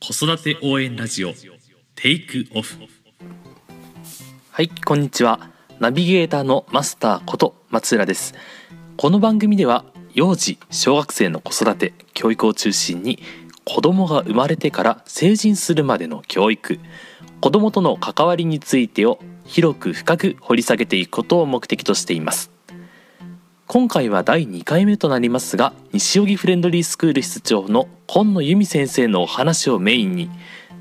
子育て応援ラジオテイクオフはい、こんにちは。ナビゲーターのマスターこと松浦です。この番組では幼児、小学生の子育て、教育を中心に子供が生まれてから成人するまでの教育、子供との関わりについてを広く深く掘り下げていくことを目的としています。今回は第2回目となりますが西荻フレンドリースクール室長の今野由美先生のお話をメインに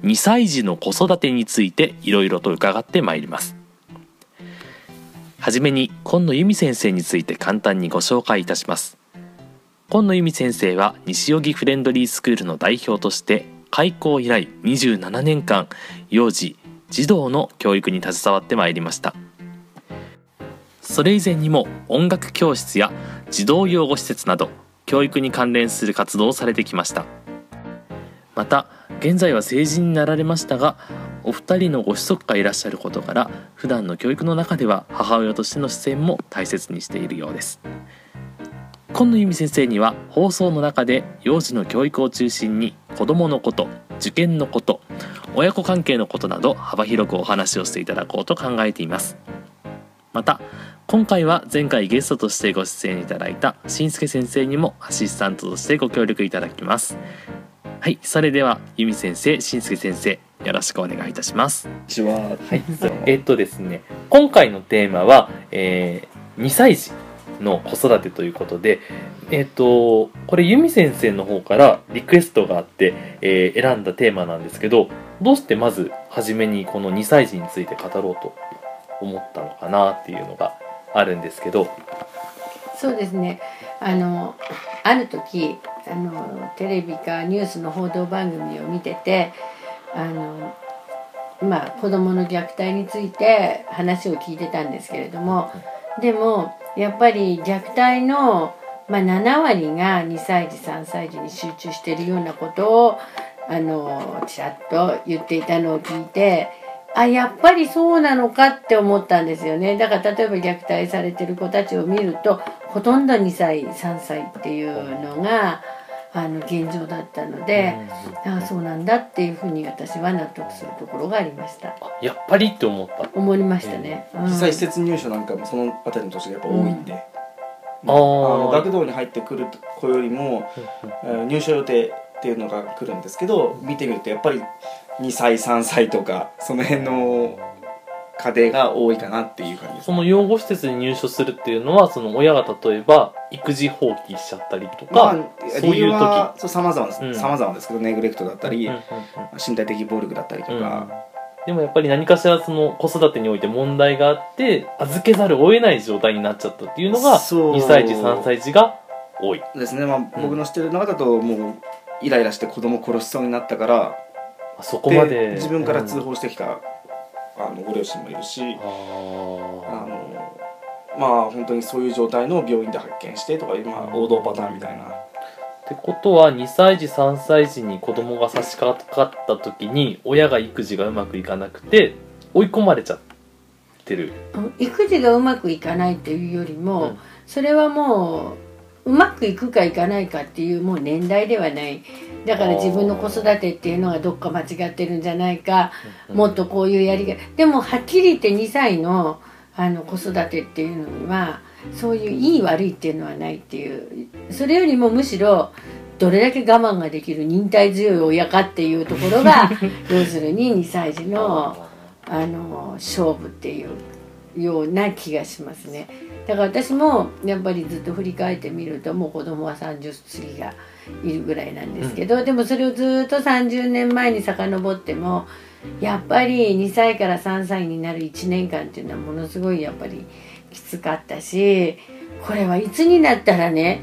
2歳児の子育てについていろいろと伺ってまいります。はじめに今野由美先生について簡単にご紹介いたします。今野由美先生は西荻フレンドリースクールの代表として開校以来27年間幼児児童の教育に携わってまいりました。それ以前にも音楽教室や児童養護施設など教育に関連する活動をされてきました。また現在は成人になられましたがお二人のご子息がいらっしゃることから普段の教育の中では母親としての視線も大切にしているようです。今野由美先生には放送の中で幼児の教育を中心に子どものこと受験のこと親子関係のことなど幅広くお話をしていただこうと考えています。また今回は前回ゲストとしてご出演いただいたしんすけ先生にもアシスタントとしてご協力いただきますはいそれでは由美先生しんすけ先生よろしくお願いいたしますこんにちは。はいえっとですね今回のテーマは、えー、2歳児の子育てということでえっとこれ由美先生の方からリクエストがあって、えー選んだテーマなんですけどどうしてまず初めにこの2歳児について語ろうと思ったのかなっていうのがあるんですけど。そうですね。あのある時あのテレビかニュースの報道番組を見ててあのまあ子どもの虐待について話を聞いてたんですけれどもでもやっぱり虐待の、まあ、7割が2歳児3歳児に集中しているようなことをあのちらっと言っていたのを聞いてあやっぱりそうなのかって思ったんですよね。だから例えば虐待されてる子たちを見るとほとんど2歳3歳っていうのがあの現状だったので、ああそうなんだっていうふうに私は納得するところがありました。あやっぱりって思った。思いましたね、うん。実際施設入所なんかもそのあたりの年がやっぱ多いんで、うん。まあの学童に入ってくる子よりも、えー入所予定っていうのが来るんですけど見てみるとやっぱり2歳3歳とかその辺の家庭が多いかなっていう感じですその養護施設に入所するっていうのはその親が例えば育児放棄しちゃったりとか、まあそういう時。理由はそう様々です、うん。様々ですけどネグレクトだったり、身体的暴力だったりとうん。か、でもやっぱり何かしらその子育てにおいて問題があって預けざるを得ない状態になっちゃったっていうのがそう。2歳児3歳児が多い。ですね、まあ、僕の知ってる中だともうイライラして子供殺しそうになったからそこまで。で自分から通うん報してきた、あのご両親もいるしあのまあ本当にそういう状態の病院で発見してとかいう、まあ、王道パターンみたいな。ってことは2歳児3歳児に子供が差し掛かった時に親が育児がうまくいかなくて追い込まれちゃってる。うん育児がうまくいかないっていうよりも、うん。それはもううまくいくかいかないかっていうもう年代ではないだから自分の子育てっていうのがどっか間違ってるんじゃないか、もっとこういうやり方でもはっきり言って2歳のあの子育てっていうのにはそういういい悪いっていうのはないっていう。それよりもむしろどれだけ我慢ができる忍耐強い親かっていうところが 要するに2歳児のあの勝負っていうような気がしますね。だから私もやっぱりずっと振り返ってみるともう子供は30過ぎがいるぐらいなんですけど、でもそれをずっと30年前に遡ってもやっぱり2歳から3歳になる1年間っていうのはものすごいやっぱりきつかったしこれはいつになったらね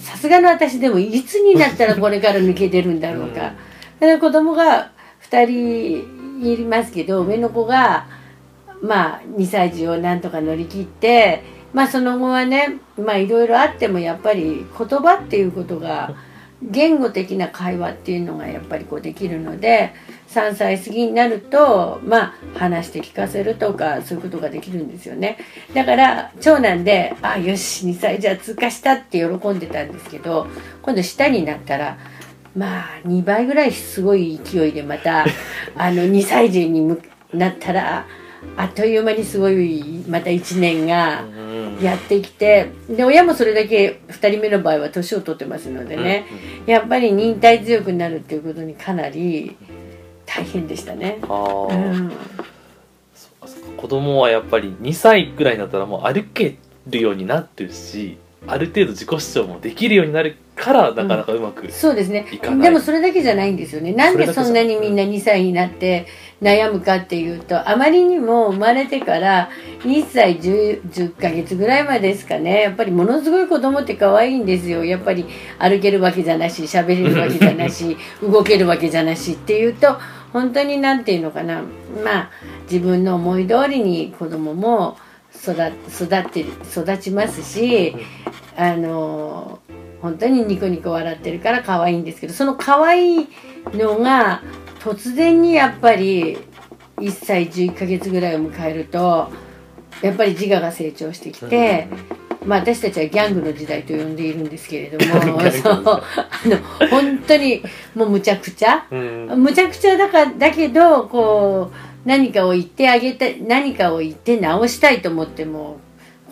さすがの私でもいつになったらこれから抜け出るんだろうか、だから子供が2人いますけど上の子がまあ2歳児をなんとか乗り切ってまあその後はねまあいろいろあってもやっぱり言葉っていうことが言語的な会話っていうのがやっぱりこうできるので3歳過ぎになるとまあ話して聞かせるとかそういうことができるんですよね。だから長男で「あよし2歳じゃあ通過した」って喜んでたんですけど今度下になったらまあ2倍ぐらいすごい勢いでまた あの2歳児にむなったらあっという間にすごいまた1年がうんやってきてで親もそれだけ2人目の場合は年を取ってますのでね、やっぱり忍耐強くなるっていうことにかなり大変でしたね。あ子供はやっぱり2歳ぐらいになったらもう歩けるようになってるしある程度自己主張もできるようになるからなかなかうまく、そうですね。いかない。でもそれだけじゃないんですよね。なんでそんなにみんな2歳になって悩むかっていうとあまりにも生まれてから1歳 10, 10ヶ月ぐらいまでですかね。やっぱりものすごい子供って可愛いんですよ。やっぱり歩けるわけじゃなし喋れるわけじゃなし 動けるわけじゃなしっていうと本当になんていうのかな。まあ自分の思い通りに子供も育育って育ちますしあの本当にニコニコ笑ってるから可愛いんですけどその可愛いのが突然にやっぱり1歳11ヶ月ぐらいを迎えるとやっぱり自我が成長してきて、まあ、私たちはギャングの時代と呼んでいるんですけれどもそうあの本当にもうむちゃくちゃ。うん。むちゃくちゃだかだけどこう何かを言ってあげた何かを言って直したいと思っても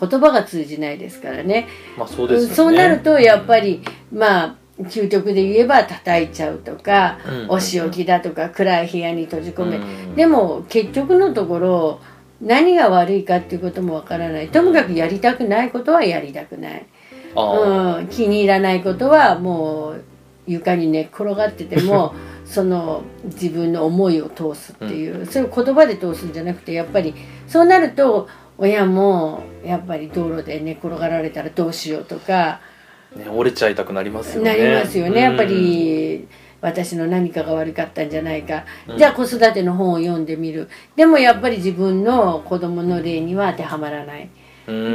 言葉が通じないですからね。まあそうですよね。そうなるとやっぱりまあ究極で言えば叩いちゃうとか、うん。お仕置きだとか暗い部屋に閉じ込め、うん。でも結局のところ何が悪いかっていうこともわからない。ともかくやりたくないことはやりたくない、うん、気に入らないことはもう床に寝っ転がってても その自分の思いを通すっていう、それを言葉で通すんじゃなくてやっぱりそうなると親もやっぱり道路で寝っ転がられたらどうしようとかね、折れちゃいたくなりますよね。なりますよね、やっぱうんり私の何かが悪かったんじゃないか、うん。じゃあ子育ての本を読んでみる。でもやっぱり自分の子供の例には当てはまらない。うん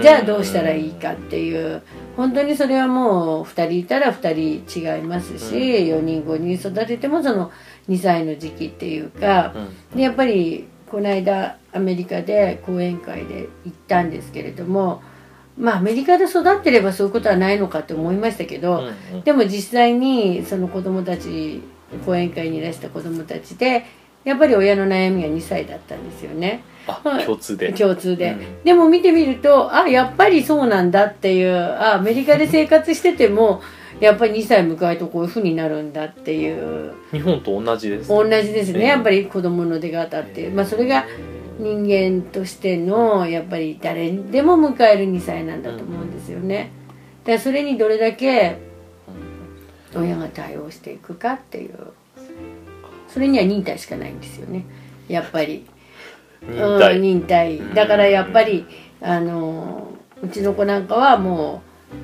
じゃあどうしたらいいかっていう。本当にそれはもう2人いたら2人違いますし、うん。4人5人育ててもその2歳の時期っていうか、うん。でやっぱりこの間アメリカで講演会で行ったんですけれどもまあアメリカで育ってればそういうことはないのかって思いましたけど、でも実際にその子供たち講演会にいらした子供たちでやっぱり親の悩みが2歳だったんですよね。あはい共通で。共通で、うん。でも見てみるとあやっぱりそうなんだっていうあアメリカで生活しててもやっぱり2歳迎えるとこういうふうになるんだっていう。日本と同じです同じですね、ええ。やっぱり子供の出方って、まあ、それが人間としてのやっぱり誰でも迎える2歳なんだと思うんですよね。だからそれにどれだけ親が対応していくかっていうそれには忍耐しかないんですよね。やっぱり。忍耐。うん、忍耐。だからやっぱりあのうちの子なんかはも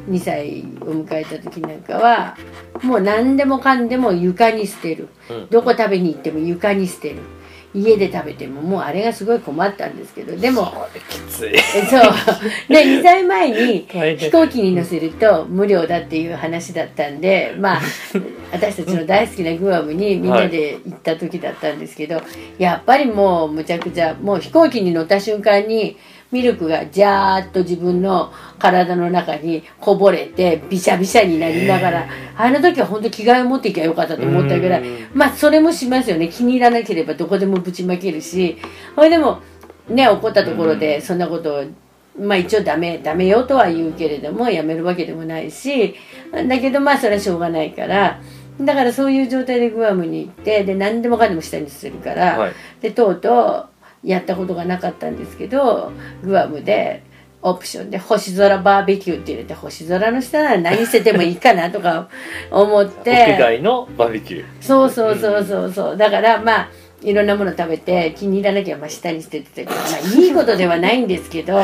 う2歳を迎えた時なんかはもう何でもかんでも床に捨てる。うん。どこ食べに行っても床に捨てる家で食べてももうあれがすごい困ったんですけどでもきつい。えそう。で 2歳前に飛行機に乗せると無料だっていう話だったんでまあ 私たちの大好きなグアムにみんなで行った時だったんですけど、やっぱりもうむちゃくちゃもう飛行機に乗った瞬間にミルクがジャーッと自分の体の中にこぼれてびしゃびしゃになりながらあの時は本当着替えを持っていきゃよかったと思ったぐらいうん。まあそれもしますよね。気に入らなければどこでもぶちまけるしそれでもね怒ったところでそんなことをまあ一応ダメダメよとは言うけれどもやめるわけでもないしだけどまあそれはしょうがないからだからそういう状態でグアムに行ってで何でもかんでも下にするから、はい。でとうとうやったことがなかったんですけどグアムでオプションで星空バーベキューって入れて星空の下なら何しててもいいかなとか思って。屋外のバーベキュー。そうそうそうそうそう。だからまあいろんなもの食べて気に入らなきゃまあ下に捨ててたけど、まあ、いいことではないんですけど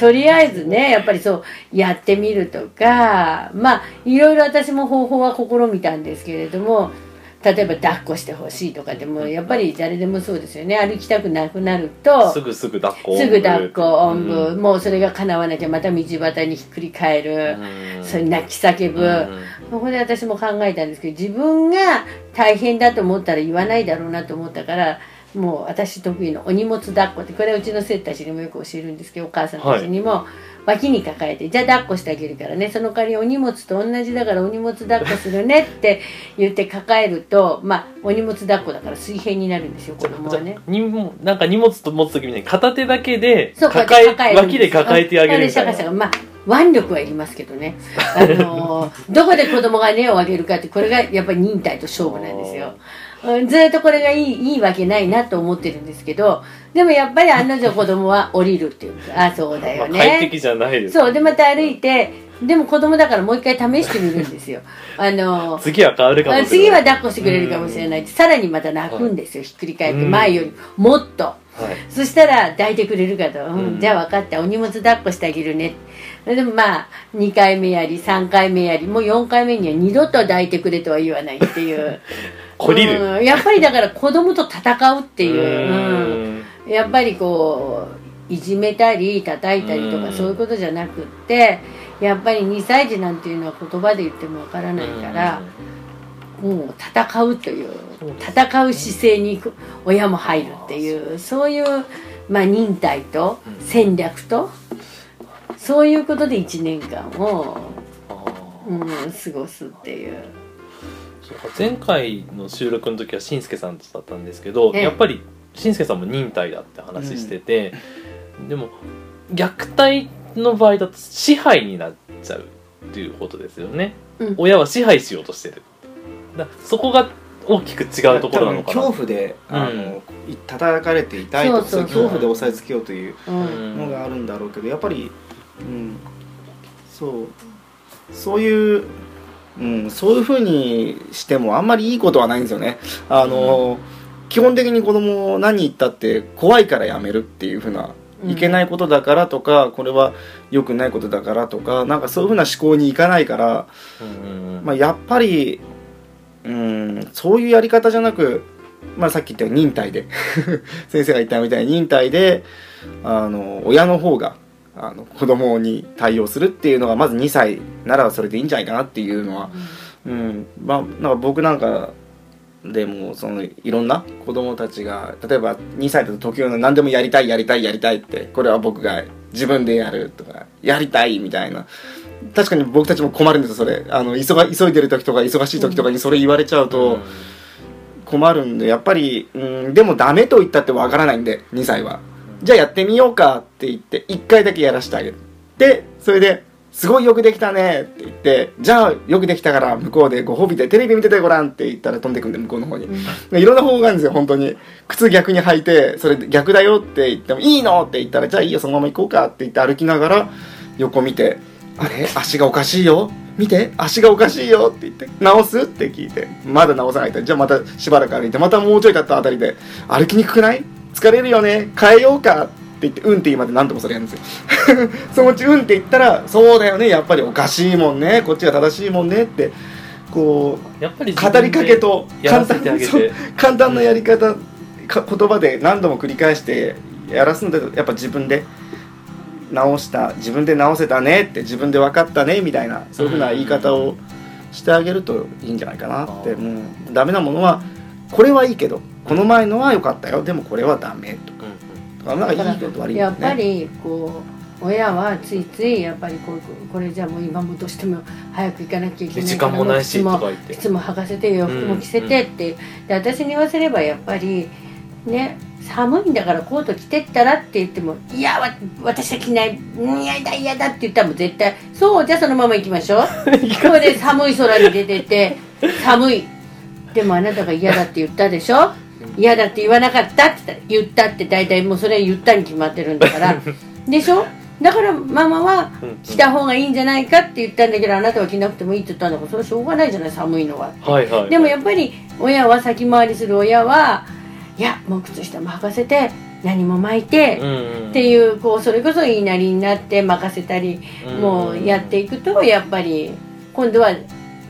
とりあえずねやっぱりそうやってみるとかまあいろいろ私も方法は試みたんですけれども例えば抱っこしてほしいとかでもやっぱり誰でもそうですよね。歩きたくなくなるとすぐすぐ抱っこすぐ抱っこおんぶ、うんもうそれが叶わなきゃまた道端にひっくり返る、うん。それ泣き叫ぶ、うん。そこで私も考えたんですけど自分が大変だと思ったら言わないだろうなと思ったからもう私得意のお荷物抱っこってこれはうちの生徒たちにもよく教えるんですけどお母さんたちにも、脇に抱えてじゃあ抱っこしてあげるからねその代わりお荷物と同じだからお荷物抱っこするねって言って抱えるとまあお荷物抱っこだから水平になるんですよ子供はね。にもなんか荷物と持つ時みたいに片手だけで抱え抱え脇で抱えてあげるみたいなまあ腕力はいりますけどね、あのー どこで子供が根を上げるかってこれがやっぱり忍耐と勝負なんですよ。うんずっとこれがいいいいわけないなと思ってるんですけどでもやっぱり案の定子供は降りるっていう。かあそうだよまあ快ね適じゃないです。そうでまた歩いてでも子供だからもう一回試してみるんですよ。あのー次は変わるかもしれない。次は抱っこしてくれるかもしれない。ってさらにまた泣くんですよひっくり返って前よりもっと。はい。そしたら抱いてくれるかと、うんうん。じゃあ分かったお荷物抱っこしてあげるね。でもまあ2回目やり3回目やりもう4回目には二度と抱いてくれとは言わないっていう。懲りる。うんやっぱりだから子供と戦うっていう、うん。うんやっぱりこういじめたり叩いたりとかうん。そういうことじゃなくってやっぱり2歳児なんていうのは言葉で言ってもわからないから、もう戦うという戦う姿勢に親も入るっていうそういう、まあ、忍耐と戦略とそういうことで1年間を、あうーん、過ごすっていう。前回の収録の時はしんすけさんとだったんですけど、ええ。やっぱりしんすけさんも忍耐だって話してて、でも虐待の場合だと支配になっちゃうっていうことですよね、うん。親は支配しようとしてる。だそこが大きく違うところなのかな。恐怖であの、い叩かれて痛いとかいう恐怖で押さえつけようといううん。のがあるんだろうけどやっぱり、うん、そう。そういう、うん、そういうふうにしてもあんまりいいことはないんですよね。あの、基本的に子供何言ったって怖いからやめるっていうふうな。いけないことだからとかこれは良くないことだからとかなんかそういうふうな思考にいかないから、うんうんまあ、やっぱり、うん、そういうやり方じゃなく、まあ、さっき言ったように忍耐で 先生が言ったみたいに忍耐であの親の方があの子供に対応するっていうのがまず2歳ならそれでいいんじゃないかなっていうのは、うんまあ、なんか僕なんかでもそのいろんな子供たちが例えば2歳だと時の何でもやりたいやりたいやりたいってこれは僕が自分でやるとかやりたいみたいな。確かに僕たちも困るんですよそれ。あの急が急いでる時とか忙しい時とかにそれ言われちゃうと困るんでやっぱり、うん、でもダメと言ったってわからないんで2歳は。じゃあやってみようかって言って1回だけやらせてあげる。でそれですごいよくできたねって言ってじゃあよくできたから向こうでご褒美でテレビ見ててごらんって言ったら飛んでくんで向こうの方に、いろんな方法があるんですよ本当に。靴逆に履いてそれで逆だよって言ってもいいのって言ったらじゃあいいよそのまま行こうかって言って歩きながら横見てあれ？足がおかしいよ？見て？足がおかしいよって言って直すって聞いて。まだ直さないってじゃあまたしばらく歩いてまたもうちょい経ったあたりで歩きにくくない？疲れるよね。変えようか。って言ってうんって言うまで何度もそれやるんですよ。そのうちうんって言ったらそうだよね。やっぱりおかしいもんね。こっちが正しいもんねってこうやっぱり語りかけとやらせてあげそうて簡単なやり方か言葉で何度も繰り返してやらすのでやっぱ自分で直した自分で直せたねって自分で分かったねみたいなそういうふうな言い方をしてあげるといいんじゃないかなって、ううん、ダメなものはこれはいいけどこの前のは良かったよ。でもこれはダメとやっぱりこう親はついついやっぱりこうこれじゃもう今もどうしても早く行かなきゃいけない時間もないし靴も靴も履かせて洋服も着せてって、で私に言わせればやっぱりね寒いんだからコート着てったらって言っても「いやわ私は着ないうん嫌だ嫌だ」って言ったらもう絶対「そうじゃあそのまま行きましょう」これで寒い空に出てて「寒い」でもあなたが嫌だって言ったでしょ？嫌だって言わなかったって言ったって大体もうそれは言ったに決まってるんだから。でしょ？だからママはうん。着た方がいいんじゃないかって言ったんだけどあなたは着なくてもいいって言ったんだからそれはしょうがないじゃない寒いのは。はいはいでもやっぱり親は先回りする親はいやもう靴下も履かせて何も巻いて、うんうん。っていうこうそれこそ言いなりになって任せたり、うん。もうやっていくとやっぱり今度は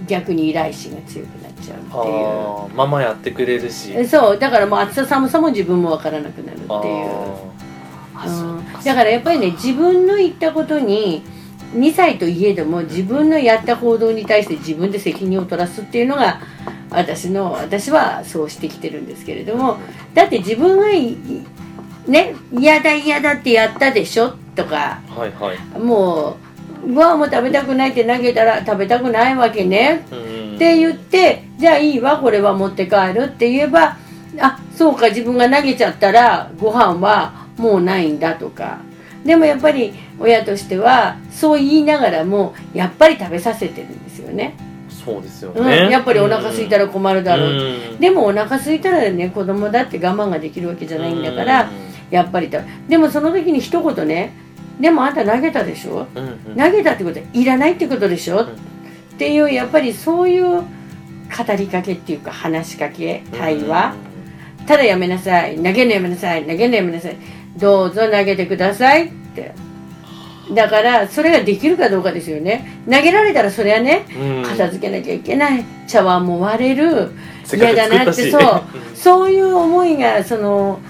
逆に依頼心が強くちゃうっていう。ママやってくれるし。えそうだからもう暑さ寒さも自分も分からなくなるっていう。だからやっぱりね自分の言ったことに2歳といえども自分のやった行動に対して自分で責任を取らすっていうのが私の私はそうしてきてるんですけれどもだって自分がいね嫌だ嫌だってやったでしょとかはいはい。もうご飯も食べたくないって投げたら食べたくないわけね。うんって言ってじゃあいいわこれは持って帰るって言えばあそうか自分が投げちゃったらご飯はもうないんだとか。でもやっぱり親としてはそう言いながらもやっぱり食べさせてるんですよね、そうですようん、ね、やっぱりお腹空いたら困るだろう、うん。でもお腹空いたらね子供だって我慢ができるわけじゃないんだから、やっぱりだでもその時に一言ねでもあんた投げたでしょ？うんうん。投げたってことはいらないってことでしょ、んっていうやっぱりそういう語りかけっていうか話しかけ対話、ただやめなさい。投げるのやめなさい。投げるのやめなさい。どうぞ投げてくださいって。だからそれができるかどうかですよね。投げられたらそれはねうん。片付けなきゃいけない。茶碗も割れる。嫌だなってそう。そういう思いがその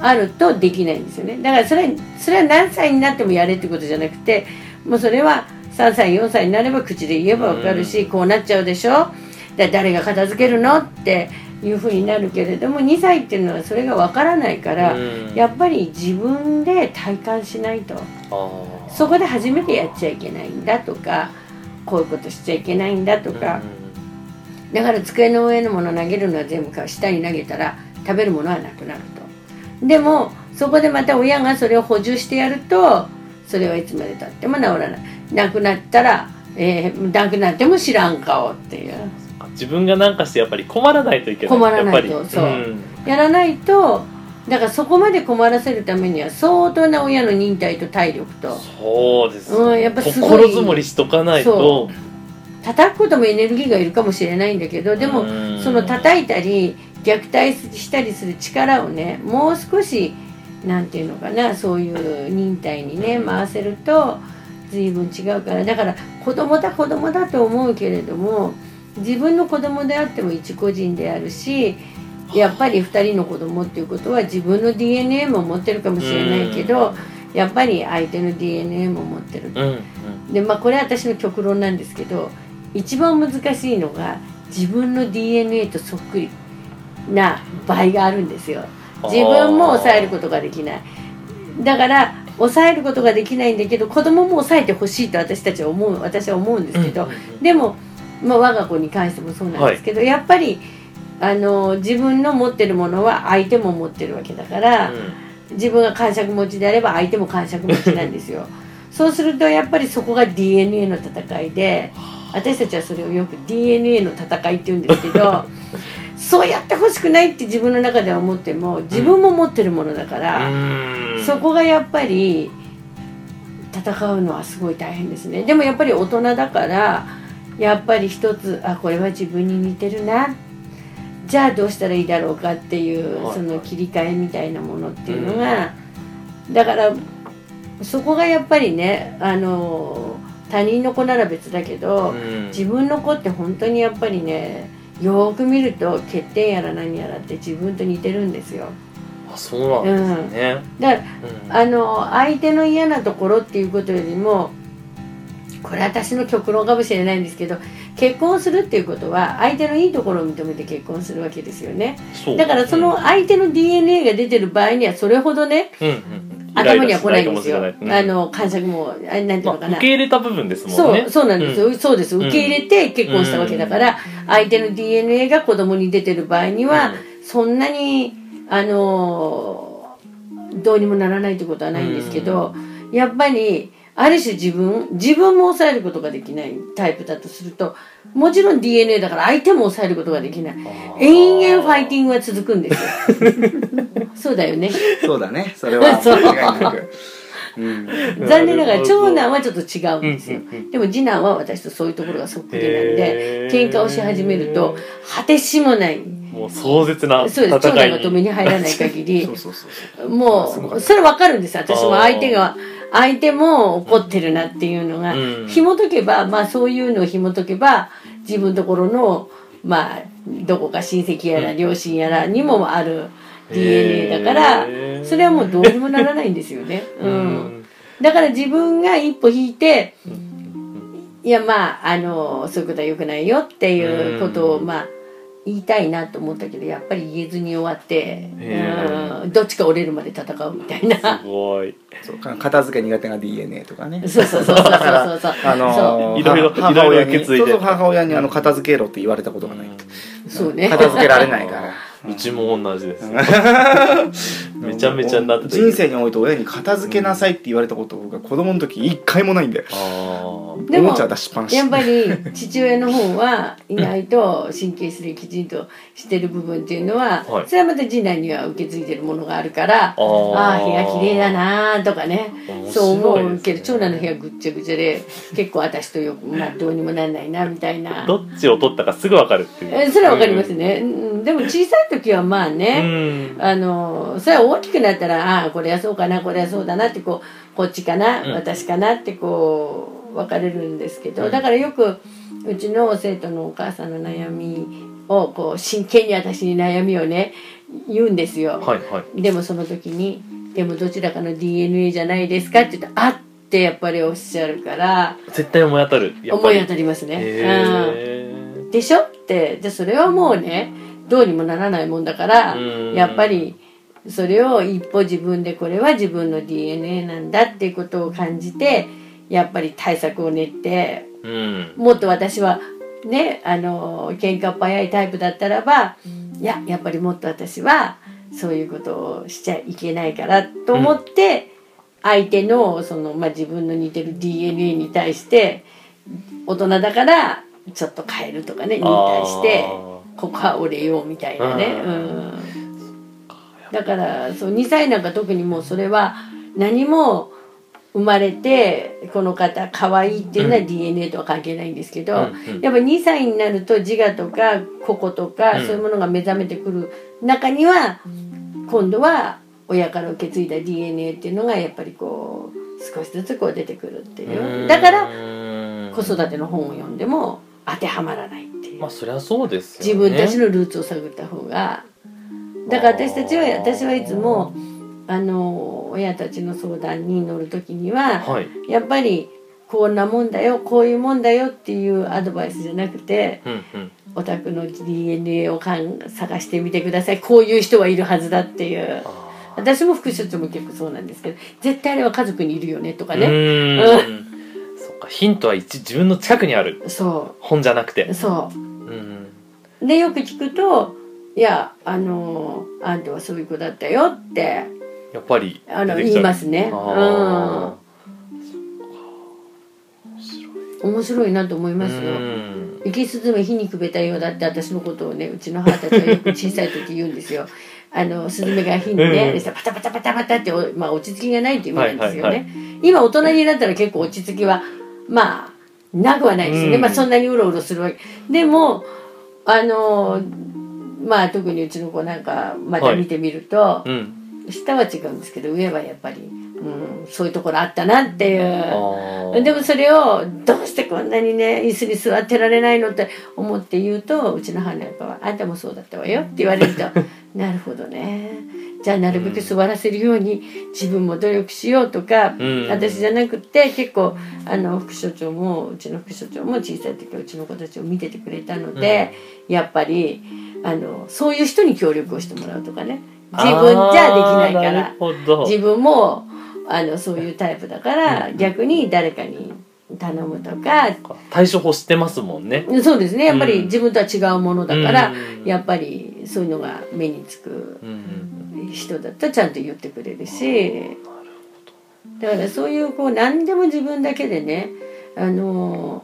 あるとできないんですよね。だからそれそれは何歳になってもやれってことじゃなくてもうそれは3歳4歳になれば口で言えば分かるし、こうなっちゃうでしょ？で誰が片付けるの？っていうふうになるけれども2歳っていうのはそれが分からないから、うん。やっぱり自分で体感しないと。そこで初めてやっちゃいけないんだとかこういうことしちゃいけないんだとか、だから机の上のもの投げるのは全部か下に投げたら食べるものはなくなると。でもそこでまた親がそれを補充してやるとそれはいつまでたっても治らないなくなったら、えーなくなっても知らん顔っていう。うん自分が何かしてやっぱり困らないといけない。困らないとそう。ん。やらないとだからそこまで困らせるためには相当な親の忍耐と体力と。そうです、うんやっぱすごい。心づもりしとかないと。叩くこともエネルギーがいるかもしれないんだけどでもうん。その叩いたり虐待したりする力をねもう少しなんていうのかなそういう忍耐にね回せると随分違うから。だから子供だ子供だと思うけれども自分の子供であっても一個人であるしやっぱり2人の子供っていうことは自分の DNA も持ってるかもしれないけどやっぱり相手の DNA も持ってるうんうん。でまあこれは私の極論なんですけど一番難しいのが自分の DNA とそっくりな場合があるんですよ。自分も抑えることができない。だから抑えることができないんだけど子供も抑えてほしいと私たちは思う私は思うんですけど、うんうんうん。でも、まあ、我が子に関してもそうなんですけど、やっぱりあの自分の持ってるものは相手も持ってるわけだから、自分が感触持ちであれば相手も感触持ちなんですよ。そうするとやっぱりそこが DNA の戦いで私たちはそれをよく DNA の戦いって言うんですけど そうやってほしくないって自分の中では思っても自分も持ってるものだから、うん。そこがやっぱり戦うのはすごい大変ですね。でもやっぱり大人だからやっぱり一つあこれは自分に似てるな。じゃあどうしたらいいだろうかっていうはい。その切り替えみたいなものっていうのが、だからそこがやっぱりねあの他人の子なら別だけど、うん。自分の子って本当にやっぱりねよーく見ると欠点やら何やらって自分と似てるんですよ。あそうなんですね、だからうん。あの相手の嫌なところっていうことよりもこれ私の極論かもしれないんですけど結婚するっていうことは相手のいいところを認めて結婚するわけですよね。だからその相手の DNA が出てる場合にはそれほどねうんうん頭には来ないんですよ、イライラしないかもしれないあの感触もあなんていうのまあかな、受け入れた部分ですもんね。そうそうなんですよ、うん。そうです。受け入れて結婚したわけだから、相手の DNA が子供に出てる場合には、そんなにあのーどうにもならないってことはないんですけど、やっぱりある種自分自分も抑えることができないタイプだとするともちろん DNA だから相手も抑えることができない。延々ファイティングは続くんですよ そうだよね。そうだね。それは そう。うん。残念ながら長男はちょっと違うんですよ。うんうんうんでも次男は私とそういうところがそっくりなんで喧嘩をし始めると果てしもない。もう壮絶なそうです。長男が止めに入らない限り。そうそうそうそう。もうそれ分かるんです私も相手が相手も怒ってるなっていうのが、うん。紐解けばまあそういうのを紐解けば自分のところのまあどこか親戚やら両親やらにもある DNA だからそれはもうどうにもならないんですよね。う うん。んだから自分が一歩引いて、いやまああのそういうことは良くないよっていうことを、うんまあ言いたいなと思ったけどやっぱり言えずに終わってへうん。どっちか折れるまで戦うみたいな。すごい。そうか片付け苦手な DNA とかね。そうそうそうそうそうそうあのーいろいろ母母親に母親にあの片付けろって言われたことがない、そうね片付けられないからうちも同じです めちゃめちゃなって人生において親に片付けなさいって言われたことが子供の時一回もないんであでもおもちゃ出しっぱなし。やっぱり父親の方はいないと神経質できちんとしてる部分っていうのは、はいそれはまた次男には受け継いでるものがあるからあーあ部屋綺麗だなーとかね面白いそう思うけど長男の部屋ぐっちゃぐちゃで結構私とよく、まあ、どうにもなんないなみたいなどっちを取ったかすぐ分かるっていうえそれはわかりますね、うん、でも小さい時はまあうね、ん。あのそれは大きくなったらああこれはそうかなこれはそうだなってこうこっちかな、うん。私かなってこう分かれるんですけど、うん。だからよくうちの生徒のお母さんの悩みをこう真剣に私に悩みをね言うんですよ、はいはい。でもその時に「でもどちらかの DNA じゃないですか?」って言うと「あっ!」てやっぱりおっしゃるから絶対思い当たる思い当たりますね。うん。でしょってじゃあそれはもうねどうにもならないもんだからうん。やっぱりそれを一歩自分でこれは自分の DNA なんだっていうことを感じてやっぱり対策を練ってうん。もっと私はねあの喧嘩っ早いタイプだったらばいややっぱりもっと私はそういうことをしちゃいけないからと思って、相手のその、まあ、自分の似てる DNA に対して大人だからちょっと変えるとかねに対してここは折れようみたいなね、ううん、だからそう2歳なんか特にもうそれは何も生まれてこの方可愛いっていうのは DNA とは関係ないんですけど、やっぱ2歳になると自我とか個々とか、うん。そういうものが目覚めてくる中には今度は親から受け継いだ DNA っていうのがやっぱりこう少しずつこう出てくるっていう。だから子育ての本を読んでも当てはまらないっていう、まあそりゃそうです自よね。分たちのルーツを探った方が。だから私たちは私はいつもあの親たちの相談に乗る時には、はい。やっぱりこんなもんだよこういうもんだよっていうアドバイスじゃなくてうんうん。お宅の DNA をかん探してみてください。こういう人はいるはずだっていう。あ私も副所長も結構そうなんですけど絶対あれは家族にいるよねとかね ヒントは一自分の近くにある。そ本じゃなくて。うそう。んうでよく聞くと「いやあのあんたはそういう子だったよ」って。やっぱりあの言いますね。あうん、面白い。なと思いーますよ。うん。生きスズメ火にくべたようだって私のことをねうちの母たちはよく小さい時言うんですよ。あのスズメが火にね、うんでパタパタパタパタってお、まあ、落ち着きがないっていう意味なんですよね。はいはい。今大人になったら結構落ち着きはまあなくはないですよね、うん。まあそんなにうろうろするわけ。でもあのまあ特にうちの子なんかまた見てみると、うん。下は違うんですけど上はやっぱり、うん、そういうところあったなっていう。でもそれをどうしてこんなにね椅子に座ってられないのって思って言うとうちの母なんかは「あんたもそうだったわよ」って言われると「なるほどねじゃあなるべく座らせるように自分も努力しよう」とか、うん。私じゃなくて結構あの副所長もうちの副所長も小さい時はうちの子たちを見ててくれたので、やっぱりあのそういう人に協力をしてもらうとかね。自分じゃできないから。自分もあのそういうタイプだから逆に誰かに頼むとか。対処法知ってますもんね。そうですね。やっぱうん。り自分とは違うものだから、うん。やっぱりそういうのが目につく人だとちゃんと言ってくれるし。だからそういうこう何でも自分だけでねあの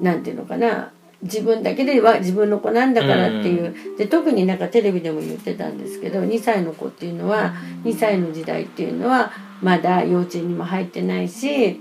なんていうのかな。自分だけでは自分の子なんだからっていう、で特になんかテレビでも言ってたんですけど2歳の子っていうのは2歳の時代っていうのはまだ幼稚園にも入ってないし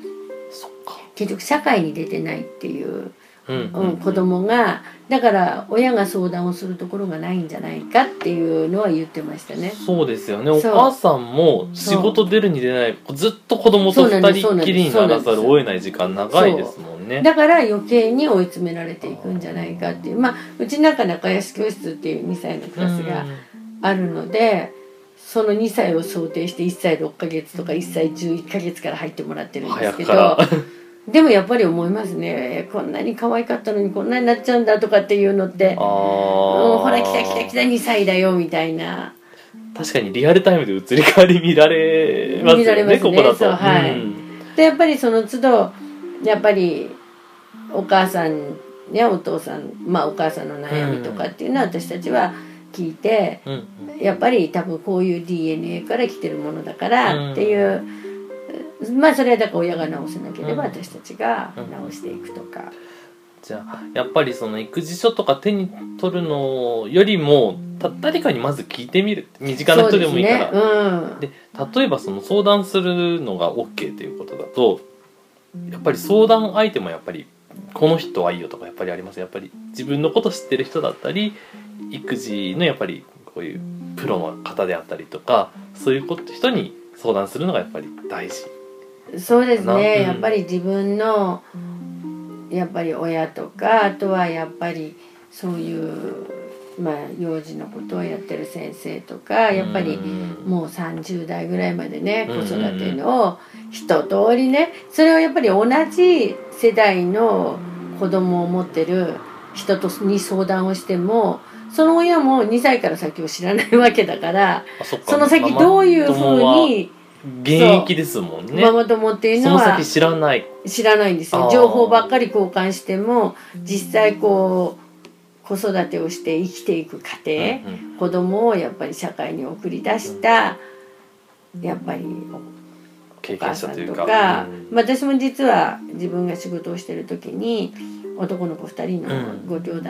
結局社会に出てないっていう、うん。うん、子供がだから親が相談をするところがないんじゃないかっていうのは言ってましたね。そうですよね。おそう。母さんも仕事出るに出ないずっと子供と二人っきりにならざるを得ない時間長いですもんね。だから余計に追い詰められていくんじゃないかっていうまあうちなんか仲良し教室っていう2歳のクラスがあるのでその2歳を想定して1歳6ヶ月とか1歳11ヶ月から入ってもらってるんですけど早くからでもやっぱり思いますね。こんなに可愛かったのにこんなになっちゃうんだとかっていうのって。うほら来た来た来たた2歳だよみたいな。確かにリアルタイムで移り変わり見られますよね見られますね。ここだと。はい。うん。でやっぱりその都度やっぱりお母さんやお父さんまあお母さんの悩みとかっていうのは私たちは聞いてうん。やっぱり多分こういう DNA から来てるものだからうんっていう、まあそれはだから親が直せなければうん。私たちが直していくとか、じゃあやっぱりその育児書とか手に取るのよりもた誰かにまず聞いてみる。身近な人でもいいから。ですね。で例えばその相談するのが OK ということだとやっぱり相談相手もやっぱりこの人はいいよとかやっぱりあります。やっぱり自分のこと知ってる人だったり育児のやっぱりこういうプロの方であったりとかそういうこと人に相談するのがやっぱり大事。うんそうですね。やっぱり自分のやっぱり親とかあとはやっぱりそういうまあ幼児のことをやってる先生とかやっぱりうんもう30代ぐらいまでねうん子育ての一通りねそれをやっぱり同じ世代の子供を持ってる人とに相談をしてもその親も2歳から先を知らないわけだからその先どういうふうに現役ですもんね。ママ友っていうそのはの先知らない。知らないんですよ。情報ばっかり交換しても実際こう子育てをして生きていく過程、うんうん。子供をやっぱり社会に送り出したやっぱり経験お母さん者というか。とか、うん。まあ私も実は自分が仕事をしてる時に男の子2人のうん。ご兄弟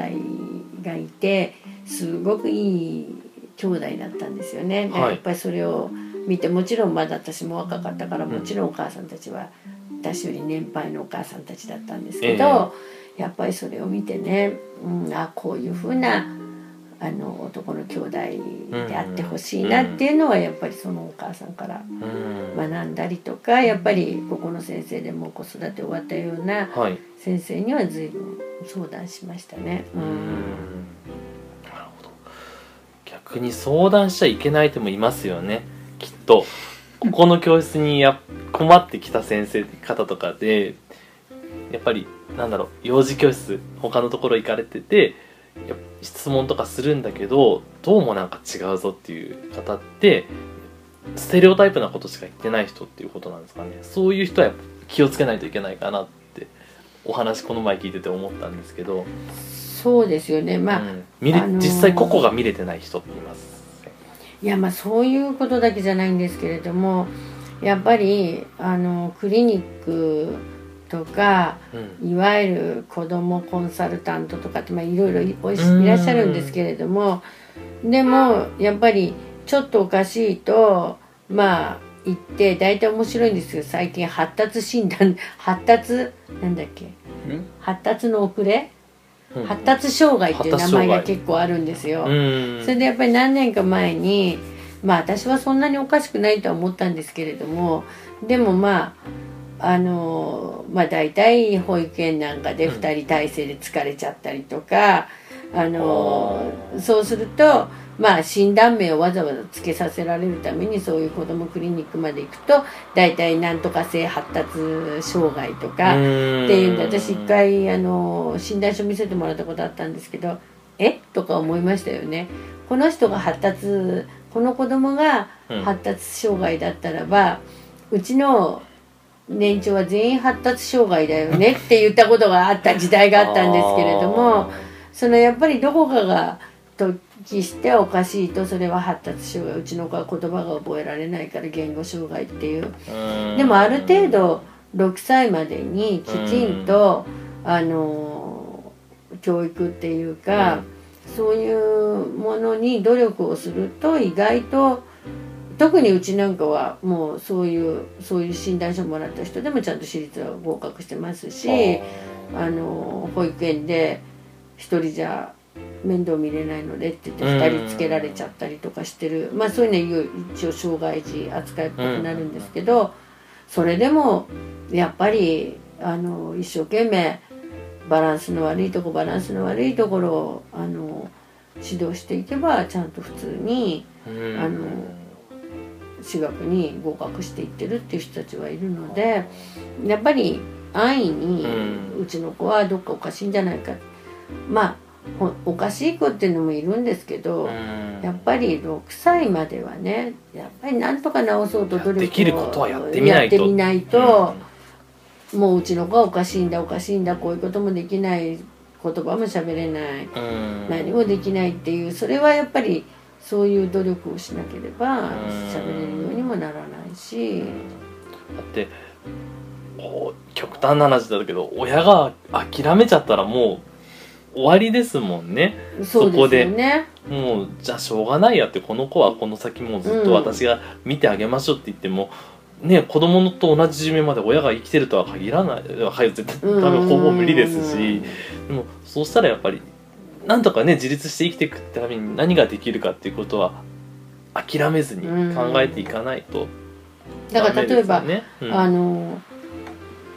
がいてすごくいい兄弟だったんですよね。ではい。やっぱりそれを見てもちろんまだ私も若かったからうん。もちろんお母さんたちは私より年配のお母さんたちだったんですけど、やっぱりそれを見てね、うん、あこういうふうなあの男の兄弟であってほしいなっていうのはやっぱりそのお母さんからうん。学んだりとかやっぱりここの先生でも子育て終わったようなはい。先生には随分相談しましたね。ううんん。なるほど。逆に相談しちゃいけない人もいますよねきっとここの教室にや困ってきた先生方とかでやっぱりなんだろう幼児教室他のところ行かれててや質問とかするんだけどどうもなんか違うぞっていう方ってステレオタイプなことしか言ってない人っていうことなんですかね。そういう人は気をつけないといけないかなってお話この前聞いてて思ったんですけど、そうですよね。まあ、うん。実際個々が見れてない人っていますいやまあそういうことだけじゃないんですけれどもやっぱりあのクリニックとかうん。いわゆる子どもコンサルタントとかってまあいろいろいらっしゃるんですけれどもでもやっぱりちょっとおかしいとまあ言って大体面白いんですよ。最近発達診断発達なんだっけ？発達の遅れ？うん発達障害っていう名前が結構あるんですよ。うん。それでやっぱり何年か前にまあ私はそんなにおかしくないとは思ったんですけれどもでもまああのまあ大体保育園なんかでうん2人体制で疲れちゃったりとか、あのそうするとまあ診断名をわざわざつけさせられるためにそういう子どもクリニックまで行くと大体なんとか性発達障害とか。っていうんで私一回あの診断書見せてもらったことあったんですけどえ？とか思いましたよね。この人が発達この子供がうん。発達障害だったらば、うちの年長は全員発達障害だよねって言ったことがあった時代があったんですけれどもそのやっぱりどこかが時しておかしいとそれは発達障害うちの子は言葉が覚えられないから言語障害っていう。うん。でもある程度6歳までにきちんと、あの教育っていうか、そういうものに努力をすると意外と特にうちなんかはもうそういうそういう診断書もらった人でもちゃんと私立は合格してますしあの保育園で一人じゃ面倒見れないのでって言って2人つけられちゃったりとかしてる。まあそういうのは一応障害児扱いっぽくなるんですけどそれでもやっぱりあの一生懸命バランスの悪いとこバランスの悪いところをあの指導していけばちゃんと普通にうん。あの私学に合格していってるっていう人たちはいるのでやっぱり安易に、ううちの子はどっかおかしいんじゃないかまあほおかしい子っていうのもいるんですけど、うん。やっぱり6歳まではねやっぱりなんとか直そうと努力をできることはやってみないと。やってみないともううちの子はおかしいんだおかしいんだこういうこともできない言葉も喋れない。うん。何もできないっていうそれはやっぱりそういう努力をしなければ喋れるようにもならないし。だってこう極端な話だけど親が諦めちゃったらもう終わりですもんね。そうでもうじゃあしょうがないやってこの子はこの先もうずっと私が見てあげましょうって言っても、ね子供と同じ寿命まで親が生きてるとは限らないはい絶対多分ほぼ無理ですし。でもそうしたらやっぱりなんとかね自立して生きていくために何ができるかっていうことは諦めずに考えていかないとだから例えば、うん。あの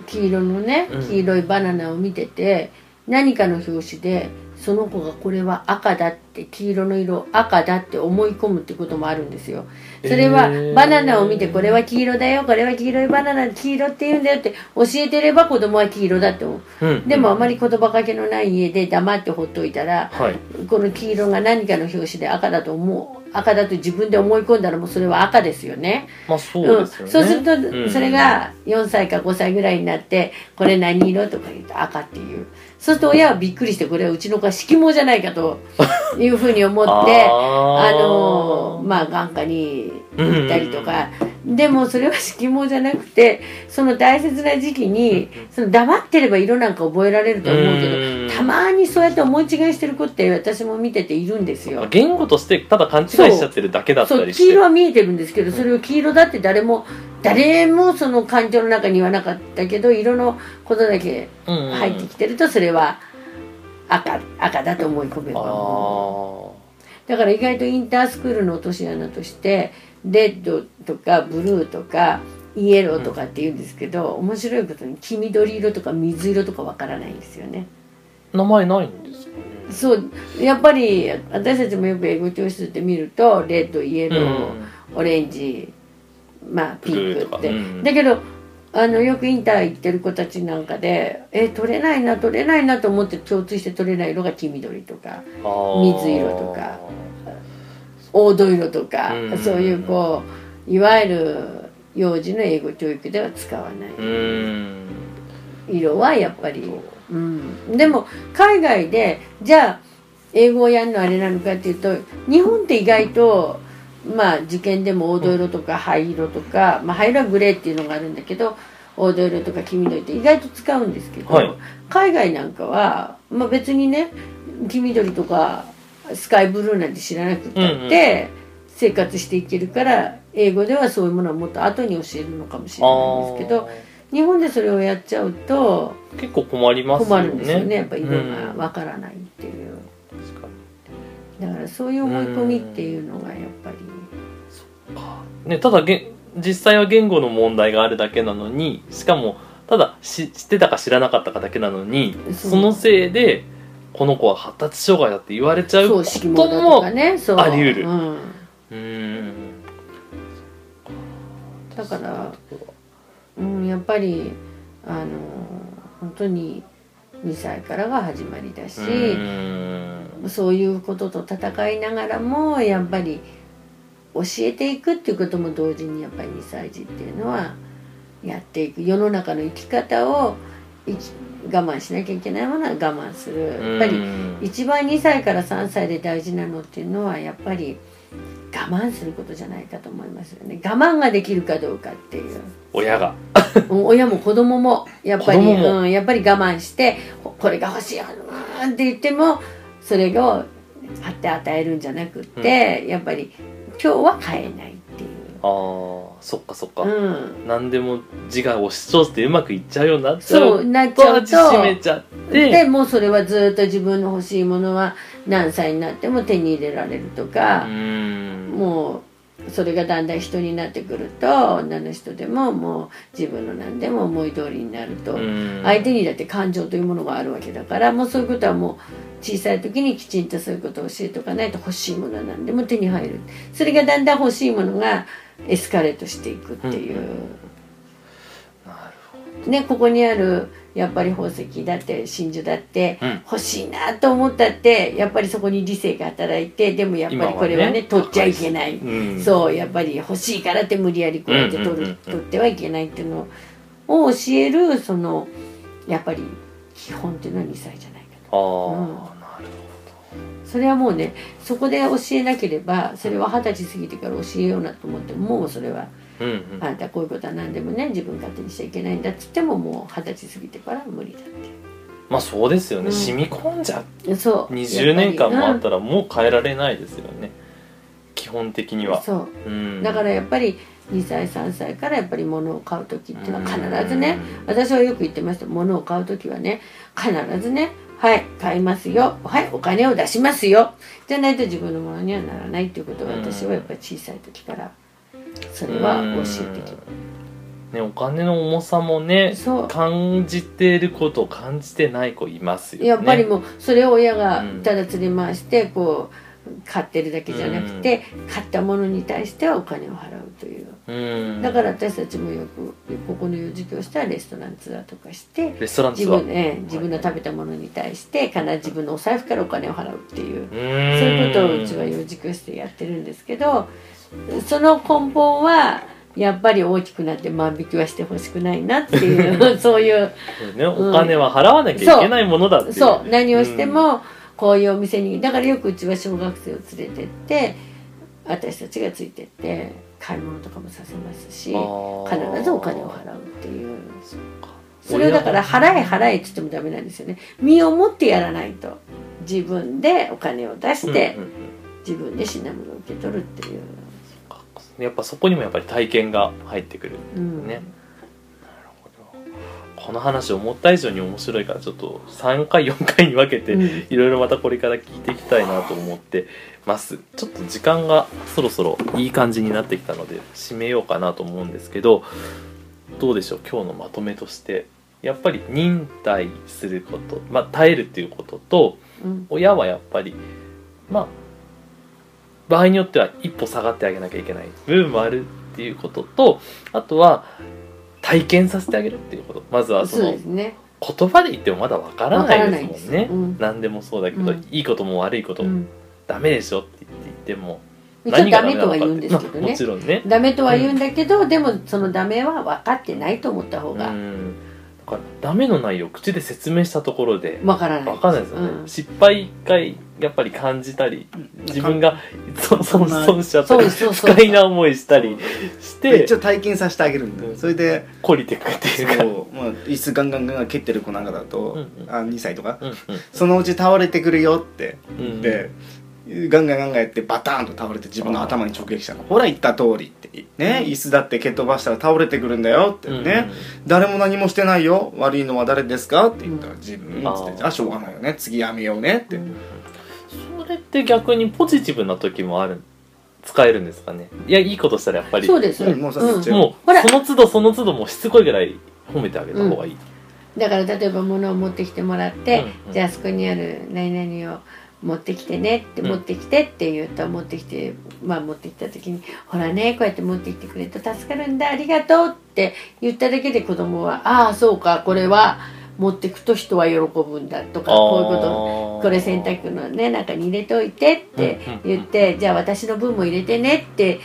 黄色のねうん。黄色いバナナを見てて、何かの表紙でその子がこれは赤だって黄色の色赤だって思い込むってこともあるんですよ。それはえーバナナを見てこれは黄色だよこれは黄色いバナナ黄色って言うんだよって教えてれば子供は黄色だって思う。うん。でもあまり言葉かけのない家で黙ってほっといたらはい。この黄色が何かの表紙で赤だと思う赤だと自分で思い込んだらもうそれは赤ですよね。まあそうですよね、そうするとうん。それが4歳か5歳ぐらいになって「これ何色?」とか言うと赤っていうそうすると親はびっくりしてこれはうちの子は色毛じゃないかというふうに思って あのまあ眼科に行ったりとか、でもそれは色毛じゃなくてその大切な時期にその黙ってれば色なんか覚えられると思うけうん。どたまにそうやって思い違いしてる子って私も見てているんですよ。言語としてただ勘違いしちゃってるだけだったりして。黄色は見えてるんですけどそれを黄色だって誰も誰もその感情の中にはなかったけど色のことだけ入ってきてるとそれは赤赤だと思い込めば。あだから意外とインタースクールの落とし穴としてレッドとかブルーとかイエローとかって言うんですけど、面白いことに黄緑色とか水色とかわからないんですよね。ー名前ないんですかね。そう。やっぱり私たちもよく英語教室で見るとレッドイエロー、オレンジまあピンクって、かうん。だけどあのよくインター行ってる子たちなんかでえ取れないな取れないなと思って共通して取れない色が黄緑とか水色とか黄土色とか、うん。そういうこういわゆる幼児の英語教育では使わない、うん。色はやっぱり、う。ん、でも海外でじゃあ英語をやるのあれなのかっていうと日本って意外とまあ受験でも黄土色とか灰色とか、まあ、灰色はグレーっていうのがあるんだけど黄土色とか黄緑って意外と使うんですけど、はい。海外なんかは、まあ、別にね黄緑とかスカイブルーなんて知らなくたって生活していけるから英語ではそういうものはもっと後に教えるのかもしれないんですけど日本でそれをやっちゃうと結構困りますよね。困るんですよね。やっぱ色がうんわからないっていう。確かだからそういう思い込みっていうのがやっぱり。にねただげ実際は言語の問題があるだけなのにしかもただし知ってたか知らなかったかだけなのにそのせいでこの子は発達障害だって言われちゃうこともあり得る。うん、うん。だから、うん、やっぱりあの本当に2歳からが始まりだし、うん。そういうことと戦いながらもやっぱり教えていくっていうことも同時にやっぱり2歳児っていうのはやっていく。世の中の生き方を我慢しなきゃいけないものは我慢する。やっぱりうん一番2歳から3歳で大事なのっていうのはやっぱり我慢することじゃないかと思いますよね。我慢ができるかどうかっていう。親が。うん親も子供もやっぱりうん、やっぱり我慢してここれが欲しいようんって言ってもそれをあって与えるんじゃなくって、やっぱり今日は買えない。あーそっかそっか、うん。何でも自我を主張してうまくいっちゃうようになっちゃうそうなっちゃうとと縮めちゃって。でもうそれはずっと自分の欲しいものは何歳になっても手に入れられるとか、うん。もうそれがだんだん人になってくると女の人でももう自分の何でも思い通りになると、うん。相手にだって感情というものがあるわけだからもうそういうことはもう小さい時にきちんとそういうことを教えておかないと欲しいものは何でも手に入る。それがだんだん欲しいものがエスカレートしていくっていう、なるほねここにあるやっぱり宝石だって真珠だってうん。欲しいなと思ったってやっぱりそこに理性が働いてでもやっぱりこれはね取っちゃいけない、うん。そうやっぱり欲しいからって無理やりこうやって取る、うんうんうんうん。取ってはいけないっていうのを教えるそのやっぱり基本っていうのは2歳じゃないかああ、うん。なるそれはもうねそこで教えなければそれは二十歳過ぎてから教えようなと思ってももうそれはうんうん。あんたこういうことは何でもね自分勝手にしちゃいけないんだっつってももう二十歳過ぎてから無理だっまあそうですよね、うん。染み込んじゃうてそう20年間もあったら、らもう変えられないですよね。基本的には。うんそう。うん。だからやっぱり2歳3歳からやっぱり物を買う時っていうのは必ずね私はよく言ってました。物を買う時はね必ずねはい買いますよ。はいお金を出しますよ。じゃないと自分のものにはならないっていうことを私はやっぱり小さい時からそれは教えてきね、お金の重さもね感じてること感じてない子いますよね。やっぱりもうそれを親がうん。ただ連れ回してこう買ってるだけじゃなくて買ったものに対してはお金を払うだから私たちもよくここの幼児教室はレストランツアーとかしてレストラン自分,、ね、自分の食べたものに対して必ず自分のお財布からお金を払うっていううそういうことをうちは幼児教室でやってるんですけどその根本はやっぱり大きくなって万引きはしてほしくないなっていう そういうね、お金は払わなきゃいけないものだっていう。そう。何をしてもこういうお店にだからよくうちは小学生を連れてって私たちがついてって買い物とかもさせますし必ずお金を払うっていう。それをだから払え払えって言ってもダメなんですよね。身をもってやらないと自分でお金を出して自分で品物を受け取るっていう、やっぱそこにもやっぱり体験が入ってくるうん。ねこの話思った以上に面白いからちょっと3回4回に分けてうん。いろいろまたこれから聞いていきたいなと思ってます。ちょっと時間がそろそろいい感じになってきたので締めようかなと思うんですけどどうでしょう？今日のまとめとして。やっぱり忍耐すること、まあ、耐えるっていうこととうん。親はやっぱりまあ場合によっては一歩下がってあげなきゃいけない部分もあるっていうこととあとは体験させてあげるっていうこと。まずはその言葉で言ってもまだわからないですもんね。うん。何でもそうだけど、うん。いいことも悪いこともうん。ダメでしょって言っても一応ダメとは言うんですけど まあもねちろんね。ダメとは言うんだけど、でもそのダメは分かってないと思った方がうんダメの内容を口で説明したところで分からない。わかんないですよね、うん。失敗がやっぱり感じたり自分がそ損損しちゃったりそうそうそう。不快な思いしたりして一応体験させてあげるんだ。よそれで懲りてくっていうか。そう、まあ、椅子ガンガンガンガン蹴ってる子なんかだと、うんうん。あ2歳とか、うんそのうち倒れてくるよって。うん。で、ガンガンガンガンやってバターンと倒れて自分の頭に直撃したの。ほら言った通りってね。椅子だって蹴っ飛ばしたら倒れてくるんだよってね、誰も何もしてないよ。悪いのは誰ですかって言ったら自分っつって、あしょうがないよね。次やめようねって、それって逆にポジティブな時もある使えるんですかね？いやいいことしたらやっぱり。そうです、うんもうその都度その都度もうしつこいぐらい褒めてあげた方がいい、だから例えば物を持ってきてもらって、じゃああそこにある何々を持ってきてねって、うん。持ってきてって言うと持ってきてまあ持ってきた時に「ほらねこうやって持ってきてくれると助かるんだありがとう」って言っただけで子供は「ああそうかこれは持ってくと人は喜ぶんだ」とかこういうこと。これ洗濯のね中に入れておいてって言って、じゃあ私の分も入れてねって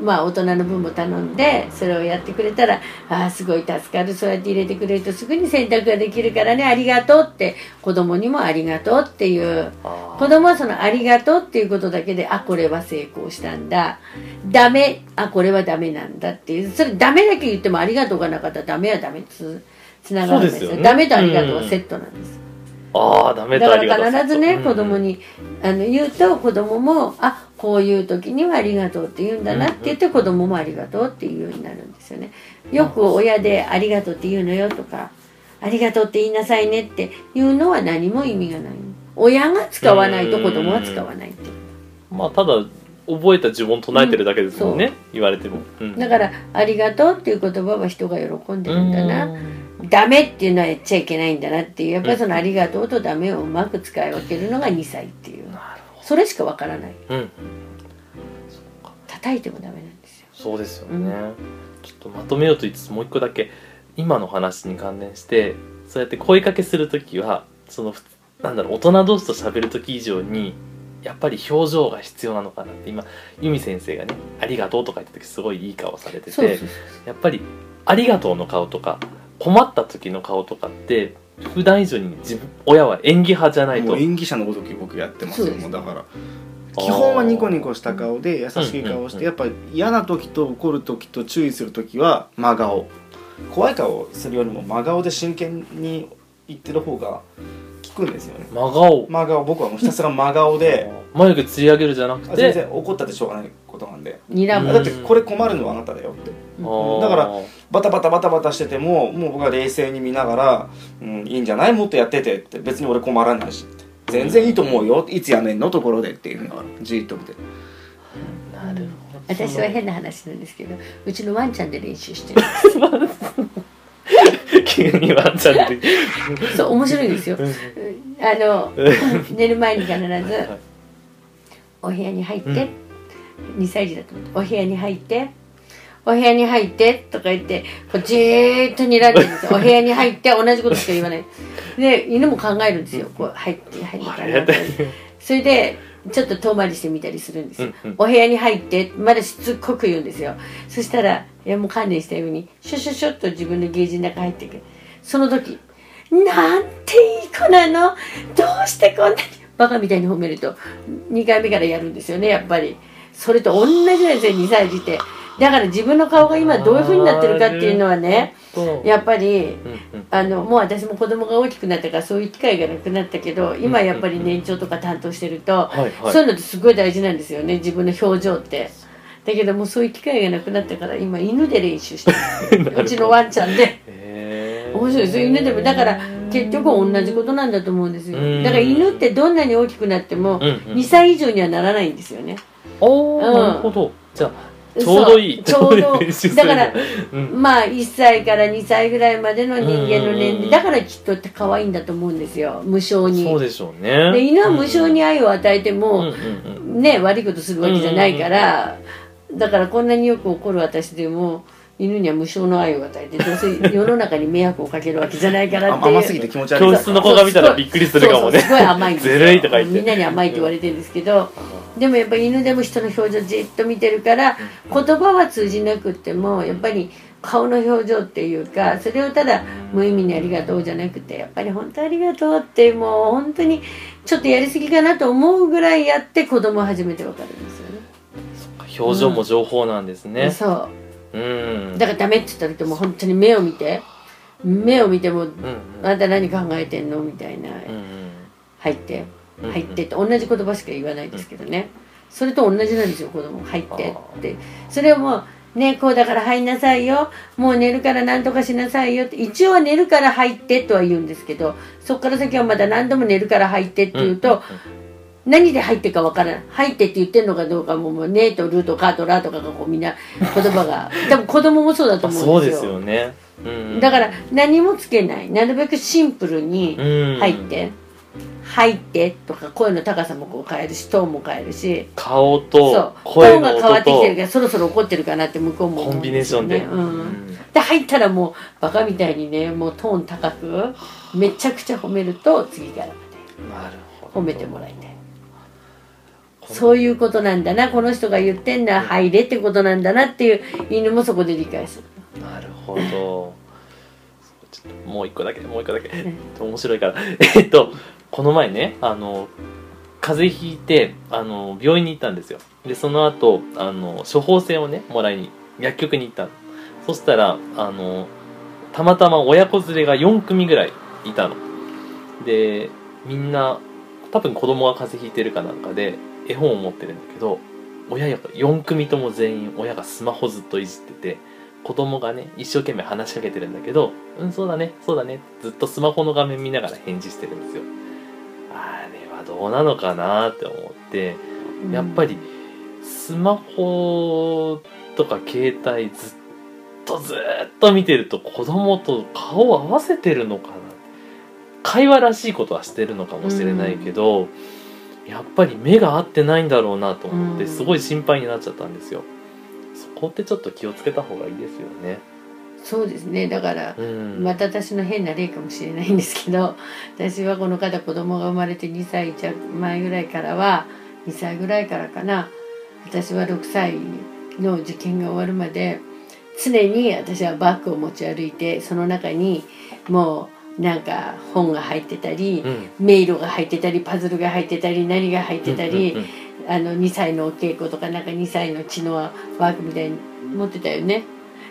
まあ大人の分も頼んでそれをやってくれたらああすごい助かる。そうやって入れてくれるとすぐに洗濯ができるからね。ありがとうって。子供にもありがとうっていう。子供はそのありがとうっていうことだけであこれは成功したんだ。ダメ。あこれはダメなんだっていう。それダメだけ言ってもありがとうがなかったらダメはダメ。つつながるんですよ。すよね。ダメとありがとうはセットなんです、あーダメだかとありがとう。ら必ずね、うん子供にあの言うと子供もあこういう時にはありがとうって言うんだなって言って子供もありがとうっていうようになるんですよね。よく親でありがとうって言うのよとかありがとうって言いなさいねっていうのは何も意味がない。親が使わないと子供は使わないっていう。まあただ覚えた呪文唱えてるだけですもんね、言われても、うん。だからありがとうっていう言葉は人が喜んでるんだな。うん。ダメっていうのはやっちゃいけないんだなっていう。やっぱりそのありがとうとダメをうまく使い分けるのが2歳っていう。それしかわからない。どうん。叩いてもダメなんですよ。そうですよね、うん。ちょっとまとめようと言いつつもう一個だけ。今の話に関連してそうやって声かけする時はそのふなんだろう大人同士と喋る時以上にやっぱり表情が必要なのかなって。今由美先生がね「ありがとう」とか言った時すごいいい顔されててやっぱり「ありがとう」の顔とか困った時の顔とかって普段以上に自分親は演技派じゃないと。演技者のごとき僕やってますよもうだから。基本はニコニコした顔で優しい顔をしてやっぱ嫌な時と怒る時と注意する時は真顔。怖い顔をするよりも真顔で真剣に言ってる方が効くんですよね。真顔。真顔。僕はもうひたすら真顔で。眉毛つり上げるじゃなくあ全て然怒ったってしょうがないことなんで。だってこれ困るのはあなただよって。だからバタバタバタバタしててももう僕は冷静に見ながら「うん、いいんじゃないもっとやってて」って別に俺困らないし。全然いいと思うよ。いつやめんのところでっていうふうにじーっと見て。なるほど。私は変な話なんですけどうちのワンちゃんで練習してる 急にワンちゃんって。そう面白いんですよ。あの 寝る前に必ずお部屋に入って、2歳児だと思ってお部屋に入ってお部屋に入ってとか言ってこうじーっと睨んでるんですよ。お部屋に入って同じことしか言わない。で犬も考えるんですよ。こう入って入るかなとそれでちょっと遠回りしてみたりするんですよ、うんうん。お部屋に入ってまだしつこく言うんですよ。そしたらいやもう観念したようにシュシュシュッと自分のゲージの中入っていく。その時なんていい子なの？どうしてこんなにバカみたいに褒めると2回目からやるんですよねやっぱり。それと同じなんですよ2歳児って。だから自分の顔が今どういう風になってるかっていうのはねやっぱりあのもう私も子供が大きくなったからそういう機会がなくなったけど今やっぱり年長とか担当してると、そういうのってすごい大事なんですよね自分の表情ってだけどもうそういう機会がなくなったから今犬で練習してる。うちのワンちゃんで。へー。面白いですよ。犬でもだから結局同じことなんだと思うんですよ。うん。だから犬ってどんなに大きくなってもうんうん。2歳以上にはならないんですよね。おーうん。なるほど。じゃあちょうどいい。ちょうどだからうん。まあ1歳から2歳ぐらいまでの人間の年うん。齢だからきっとって可愛いんだと思うんですよ。無償に。そうでしょうね。で犬は無償に愛を与えてうんも、うんうん。ね悪いことするわけじゃないから、だからこんなによく怒る私でも犬には無償の愛を与えてどうせ世の中に迷惑をかけるわけじゃないからって甘すぎて気持ち悪い。教室の子が見たらびっくりするかもね。そうそうすごい甘いんですよずるいとか言ってみんなに甘いって言われてるんですけど、でもやっぱり犬でも人の表情じっと見てるから、言葉は通じなくってもやっぱり顔の表情っていうかそれをただ無意味にありがとうじゃなくてやっぱり本当ありがとうってもう本当にちょっとやりすぎかなと思うぐらいやって子供は初めてわかるんですよ。ね。表情も情報なんですね。そう。うん。だからダメって言ったらもう本当に目を見て。目を見てもうん「あん。た何考えてんの?」みたいな。うんうん「入って。うん入って」って同じ言葉しか言わないですけどね。それと同じなんですよ子供。入ってって。それをもうねこうだから入んなさいよ。もう寝るから何とかしなさいよって。一応は寝るから入ってとは言うんですけどそこから先はまだ何度も寝るから入ってって言うと、何で入ってるかわからない入ってって言ってるのかどうかももうねとるとかとらとかがこうみんな言葉が。多分子供もそうだとあ思そううんですすでよよね。うん。だから何もつけない。なるべくシンプルにうん。入って、入ってとか声の高さもこう変えるしトーンも変えるし。顔そう。と。トー声のンが変わってきてる音とからそろそろ怒ってるかなって向こうも思コンビネーションで。ねうん。で入ったらもうバカみたいにねもうトーン高くめちゃくちゃ褒めると次からまでど。褒めてもらいたいそういうことなんだなこの人が言ってんのは入れってことなんだなっていう犬もそこで理解する。なるほど。もう一個だけもう一個だけ。面白いから。えっとこの前ねあの風邪ひいてあの病院に行ったんですよ。でその後あの処方箋をねもらいに薬局に行ったの。そしたらあのたまたま親子連れが4組ぐらいいたの。でみんな多分子供が風邪ひいてるかなんかで絵本を持ってるんだけど親が4組とも全員親がスマホずっといじってて子供がね一生懸命話しかけてるんだけど「うんそうだねそうだね」ずっとスマホの画面見ながら返事してるんですよ。あれはどうなのかなって思ってやっぱりスマホとか携帯ずっとずっと見てると子供と顔を合わせてるのかな会話らしいことはしてるのかもしれないけど、やっぱり目が合ってないんだろうなと思ってうん。すごい心配になっちゃったんですよ。そこってちょっと気をつけた方がいいですよね。そうですね。だから、うん。また私の変な例かもしれないんですけど 私はこの方子供が生まれて2歳弱前ぐらいからは2歳ぐらいからかな私は6歳の受験が終わるまで常に私はバッグを持ち歩いてその中にもうなんか本が入ってたり、うん。迷路が入ってたりパズルが入ってたり何が入ってたり、うんうんうんあの2歳のお稽古とかなんか2歳の血のワークみたいに持ってたよね。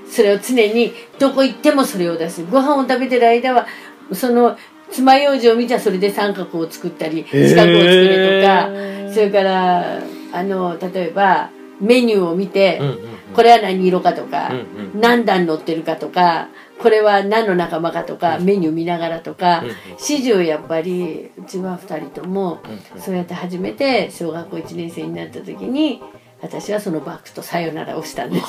それを常にどこ行ってもそれを出す。ご飯を食べてる間はその爪楊枝を見たらそれで三角を作ったり四角を作るとか、へーそれからあの例えばメニューを見て、うんうんうん。これは何色かとか、うんうん。何段乗ってるかとかこれは何の仲間かとか、メニュー見ながらとか、指示をやっぱりうちは2人ともうんそうやって初めて小学校1年生になった時に私はそのバッグとさよならをしたんです。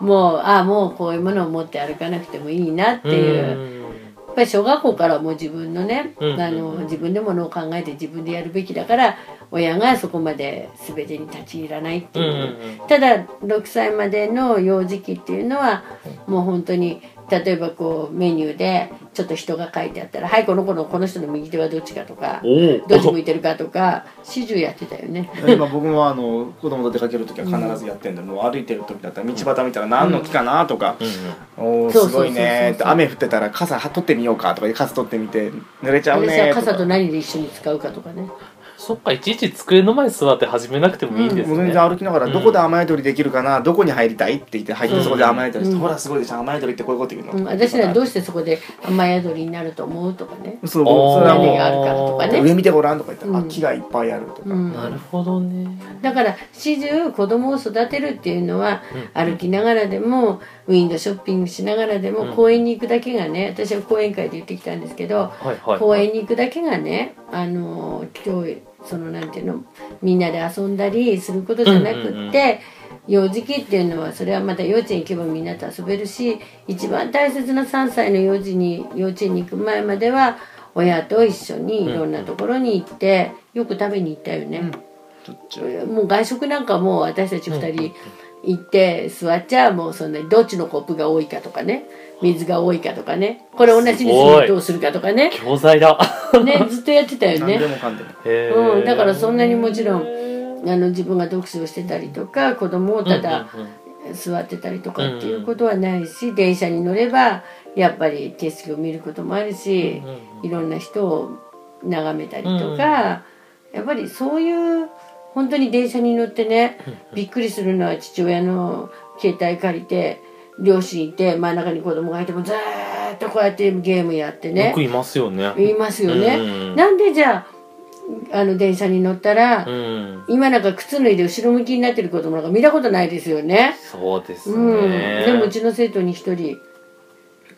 もうああもうこういうものを持って歩かなくてもいいなっていう。やっぱり小学校からもう自分のね、うん。あの自分でものを考えて自分でやるべきだから親がそこまで全てに立ち入らないっていう、うんうんうん。ただ6歳までの幼児期っていうのはもう本当に例えばこうメニューでちょっと人が書いてあったら「はいこの子のこの人の右手はどっちか」とかおおどっち向いてるかとか始終やってたよね。今僕もあの子供と出かける時は必ずやってんで、もう歩いてる時だったら道端見たら何の木かなとか、うそうそうそうすごいねって雨降ってたら傘取ってみようかとかで傘取ってみて濡れちゃう私ねとか。は傘と何で一緒に使うかとかね。そっかいちいち机の前に座って始めなくてもいいんですね、もう全然歩きながら、うん。どこで雨宿りできるかなどこに入りたい？って言って入ってそこで雨宿りして、うん。ほらすごいでしょ雨宿りってこういうこと言うの、うん、私らどうしてそこで雨宿りになると思う？とかね。そうそれはも何があるからとかう、ね。上見てごらんとか言ったら、うん。あ木がいっぱいあるとか、うん。なるほどね。だから始終子供を育てるっていうのはうん。歩きながらでもウィンドウショッピングしながらでもうん。公園に行くだけがね私は講演会で言ってきたんですけどはいはい公園に行くだけがねあの今日そのなんていうのみんなで遊んだりすることじゃなくって、うんうんうん。幼児期っていうのはそれはまた幼稚園行けばみんなと遊べるし一番大切な3歳の幼児に幼稚園に行く前までは親と一緒にいろんなところに行ってよく食べに行ったよね。うもう外食なんかもう私たち2人行って座っちゃもうそんなにどっちのコップが多いかとかね水が多いかとかねこれ同じにするにどうするかとかね。教材だ。ねずっとやってたよね、うん、だからそんなにもちろんあの自分が読書をしてたりとか子供をただ座ってたりとかっていうことはないし電車に乗ればやっぱり景色を見ることもあるしうんいろんな人を眺めたりとかやっぱりそういう本当に電車に乗ってねびっくりするのは父親の携帯借りて両親いて真ん中に子供がいてもずーっとこうやってゲームやってよねくいますよね。言いますよね。うん。なんでじゃああの電車に乗ったら、うん。今なんか靴脱いで後ろ向きになってる子供なんか見たことないですよね。そうですうん、ねでもうちの生徒に一人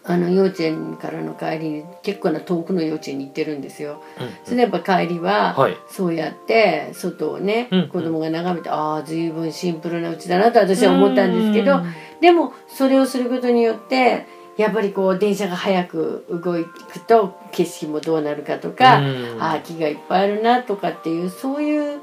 あの幼稚園からの帰りに結構な遠くの幼稚園に行ってるんですよ。それでやっぱ帰りは、はい。そうやって外をね、うん子供が眺めてああ随分シンプルなうちだなと私は思ったんですけどうん。でもそれをすることによってやっぱりこう電車が早く動くと景色もどうなるかとか、うん。ああ木がいっぱいあるなとかっていうそういう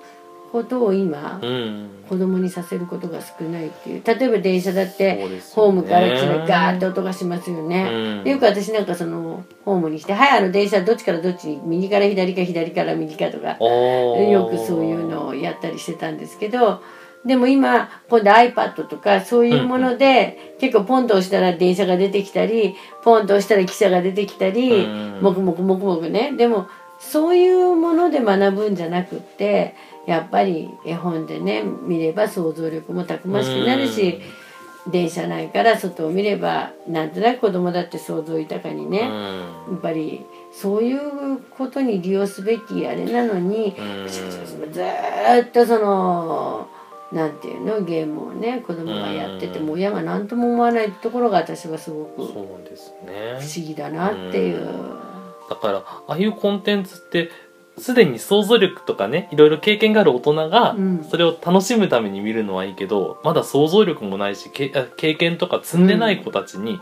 ことを今、うん。子供にさせることが少ないっていう。例えば電車だってホームからガーッと音がしますよね、よく私なんかそのホームにして「はいあの電車どっちからどっちに右から左か左から右か」とかよくそういうのをやったりしてたんですけどでも今今度 iPad とかそういうもので、結構ポンと押したら電車が出てきたりポンと押したら汽車が出てきたり、うん。もくもくもくもくね。でもそういうもので学ぶんじゃなくってやっぱり絵本でね見れば想像力もたくましくなるし、電車内から外を見ればなんとなく子供だって想像豊かにね、うん。やっぱりそういうことに利用すべきあれなのに、うん。ずーっとそのなんていうのゲームをね子供がやってても親が何とも思わないところが私はすごく不思議だなっていう。だからああいうコンテンツってすでに想像力とかねいろいろ経験がある大人がうん。それを楽しむために見るのはいいけどまだ想像力もないしけあ経験とか積んでない子たちに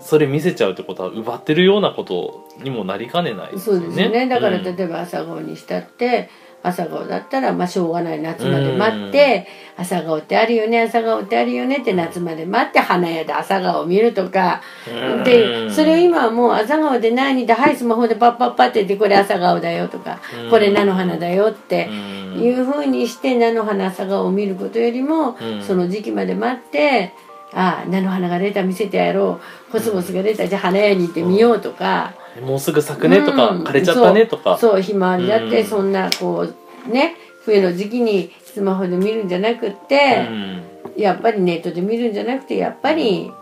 それ見せちゃうってことは奪ってるようなことにもなりかねないですそう。ですね。だからうん。例えば朝顔にしたって、朝顔だったらまあしょうがない夏まで待って朝顔ってあるよね朝顔ってあるよねって夏まで待って花屋で朝顔を見るとか。でそれを今はもう朝顔で何ではいスマホでパッパッパって言ってこれ朝顔だよとかこれ菜の花だよっていうふうにして菜の花朝顔を見ることよりもその時期まで待ってああ菜の花が出た見せてやろう。コスモスが出たじゃあ花屋に行ってみようとか。もうすぐ咲くねとか、うん。枯れちゃったねとか。そうひまわりだってうん。そんなこうね冬の時期にスマホで見るんじゃなくって、うん。やっぱりネットで見るんじゃなくてやっぱり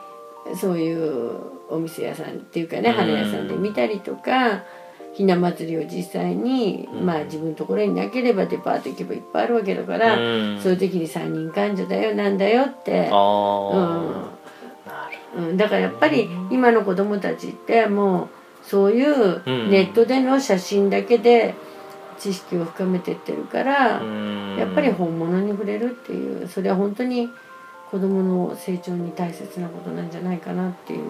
そういうお店屋さんっていうかねうん。花屋さんで見たりとかひな祭りを実際に、うん。まあ自分のところになければデパート行けばいっぱいあるわけだから、うん。そういう時に三人患者だよなんだよって。うん。うん、だからやっぱり今の子供たちってもうそういううん。ネットでの写真だけで知識を深めてってるから、うん。やっぱり本物に触れるっていうそれは本当に子供の成長に大切なことなんじゃないかなっていう。ね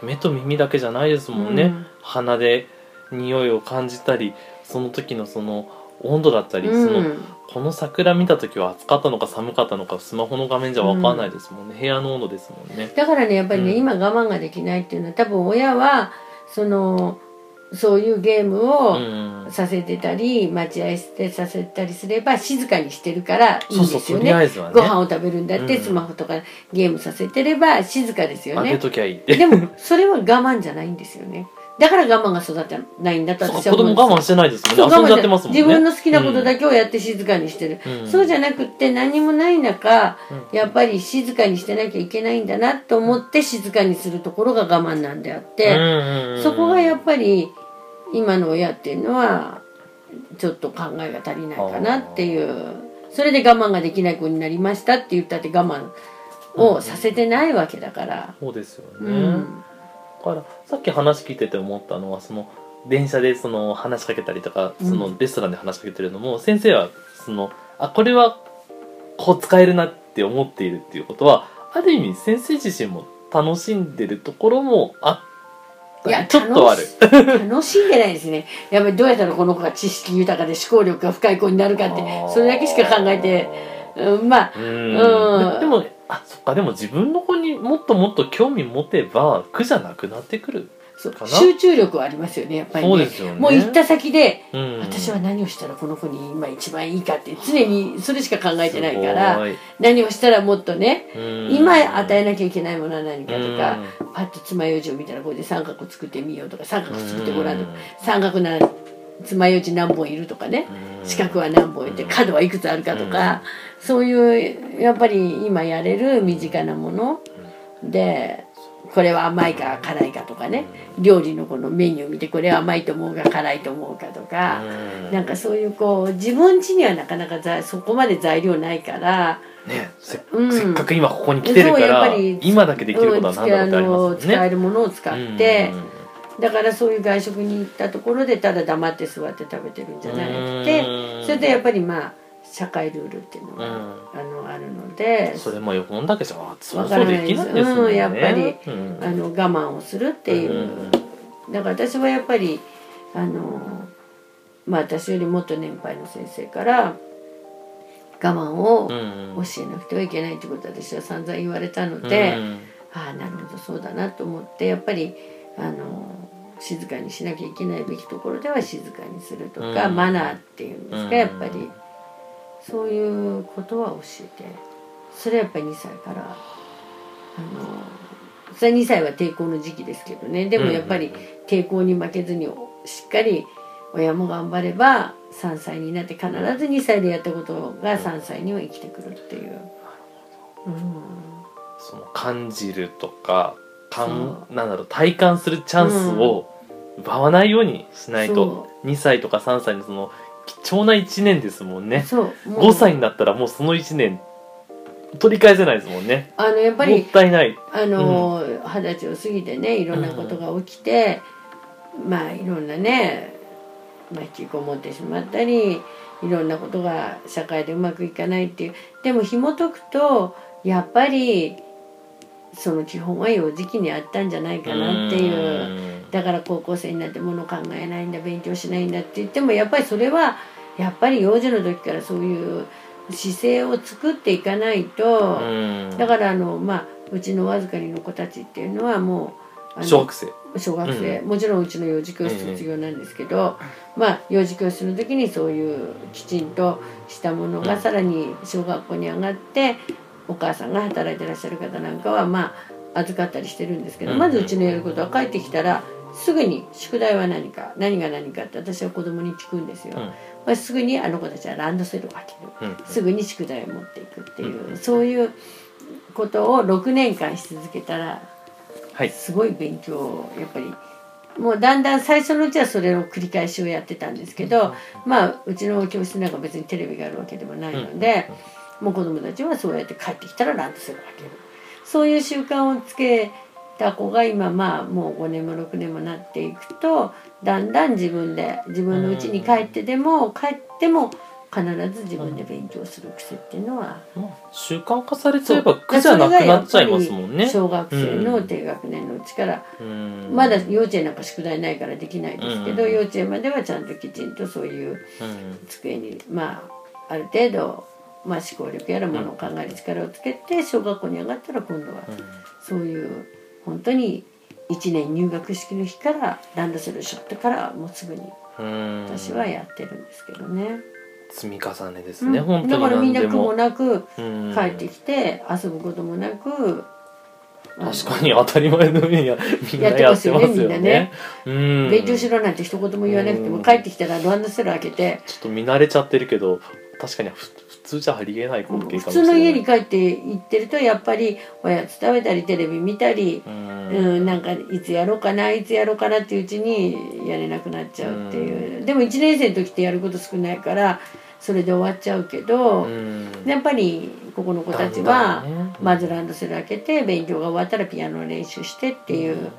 目と耳だけじゃないですもんね、うん。鼻で匂いを感じたりその時のその温度だったり、うん。そのこの桜見た時は暑かったのか寒かったのかスマホの画面じゃ分かんないですもんね、部屋の温度ですもんね。だからねやっぱりね、うん。今我慢ができないっていうのは多分親はそのそういうゲームうをんさせてたり待合室させたりすれば静かにしてるからいいですよね。りあえずはねご飯を食べるんだって、うんスマホとかゲームさせてれば静かですよね。ときゃいいってでもそれは我慢じゃないんですよね。だから我慢が育たないんだと私は子供思うんです。よ我慢してないですもんね遊んじゃってますもんね。自分の好きなことだけをやって静かにしてる、うんそうじゃなくって何もない中、うやっぱり静かにしてなきゃいけないんだなと思って静かにするところが我慢なんであって、そこがやっぱり今の親っていうのはちょっと考えが足りないかなっていう。それで我慢ができない子になりましたって言ったって我慢をさせてないわけだから。そうですよね、うん。だからさっき話聞いてて思ったのはその電車でその話しかけたりとかそのレストランで話しかけてるのも、先生はそのあこれはこう使えるなって思っているっていうことはある意味先生自身も楽しんでるところもあいやりちょっとある。楽しんでないですね。やっぱりどうやったらこの子が知識豊かで思考力が深い子になるかってそれだけしか考えて、うん、まあうんうん。でもあそっかでも自分の子にもっともっと興味持てば苦じゃなくなってくる、そうかな。集中力はありますよねやっぱりね。そうですよね。もう行った先で、うん、私は何をしたらこの子に今一番いいかって常にそれしか考えてないから何をしたらもっとねうん。今与えなきゃいけないものは何かとかうん。パッと爪楊枝を見たらこれで三角作ってみようとか三角作ってごらんとかうん。三角な爪楊枝何本いるとかね。うん。四角は何本いて角はいくつあるかとか。そういうやっぱり今やれる身近なもの。でこれは甘いか辛いかとかね。料理のこのメニュー見てこれは甘いと思うか辛いと思うかとか。うん。なんかそういうこう自分家にはなかなかざそこまで材料ないから。ねせ,、うん。せっかく今ここに来てるからぱり今だけできることは何だろうってありますね。うん使えるものを使ってうんだからそういう外食に行ったところでただ黙って座って食べてるんじゃなくてうん。それでやっぱりまあ社会ルールっていうのが、うん。あのあるのでそれもよほんだけじゃそうそうできないですもんね。うんやっぱりうん。あの我慢をするっていう、うん。だから私はやっぱりあのまあ私よりもっと年配の先生から我慢をうん。教えなくてはいけないってことは私は散々言われたので。うん。ああなるほどそうだなと思ってやっぱりあの静かにしなきゃいけないべきところでは静かにするとか、うん。マナーっていうんですか、うん。やっぱり。そういうことは教えて。それはやっぱり2歳からあのそれは2歳は抵抗の時期ですけどね。でもやっぱり抵抗に負けずにしっかり親も頑張れば3歳になって必ず2歳でやったことが3歳には生きてくるっていう。うん。その感じるとかかんそなんだろう体感するチャンスを奪わないようにしないと、2歳とか3歳のその貴重な1年ですもんね。そう。もう。5歳になったらもうその1年取り返せないですもんね。あのやっぱもっりたいない。あの二十歳を過ぎてねいろんなことが起きて、まあいろんなね、まあ、引きこもってしまったりいろんなことが社会でうまくいかないっていう。でも紐解くとやっぱりその基本は幼児期にあったんじゃないかなっていう。だから高校生になってもの考えないんだ勉強しないんだって言ってもやっぱりそれはやっぱり幼児の時からそういう姿勢を作っていかないと、うん。だからあのまあうちのわずかりの子たちっていうのはもう小学生。小学生、もちろんうちの幼児教室卒業なんですけど、まあ幼児教室の時にそういうきちんとしたものがさらに小学校に上がってお母さんが働いてらっしゃる方なんかはまあ預かったりしてるんですけど、うん。まずうちのやることは帰ってきたらすぐに宿題は何か何が何かって私は子供に聞くんですよ。うん。まあ、すぐにあの子たちはランドセルを開ける。うん。すぐに宿題を持っていくっていう、うん。そういうことを6年間し続けたらはい。すごい勉強をやっぱりもうだんだん最初のうちはそれを繰り返しをやってたんですけど、まあうちの教室なんか別にテレビがあるわけでもないので、もう子供たちはそうやって帰ってきたらランドセルを開ける。そういう習慣をつけた子が今まあもう5年も6年もなっていくとだんだん自分で自分の家に帰ってでも帰っても必ず自分で勉強する癖っていうのはまあ習慣化されちゃえば苦じゃなくなっちゃいますもんね。小学生の低学年のうちから、うん。まだ幼稚園なんか宿題ないからできないですけど、うん。幼稚園まではちゃんときちんとそういううん。机にまあある程度、まあ、思考力やらものを考える力をつけて小学校に上がったら今度はそういう本当に1年入学式の日からランドセルしょってからもうすぐにうん。私はやってるんですけどね。積み重ねですうん。ね、本当にだからみんな苦もなくうん。帰ってきて遊ぶこともなく確かに当たり前のようにやみんなやってますよね。よねみんなね。うん。勉強しろなんて一言も言わなくてうん。も帰ってきたらランドセル開けてちょっと見慣れちゃってるけど確かにふ普通じゃありえない光景かもし普れない。通の家に帰って行ってるとやっぱりおやつ食べたりテレビ見たりううんん、なんかいつやろうかないつやろうかなっていううちにやれなくなっちゃうっていう、でも1年生の時ってやること少ないからそれで終わっちゃうけど、うん。やっぱりここの子たちだはまずランドセル開けて勉強が終わったらピアノの練習してっていう、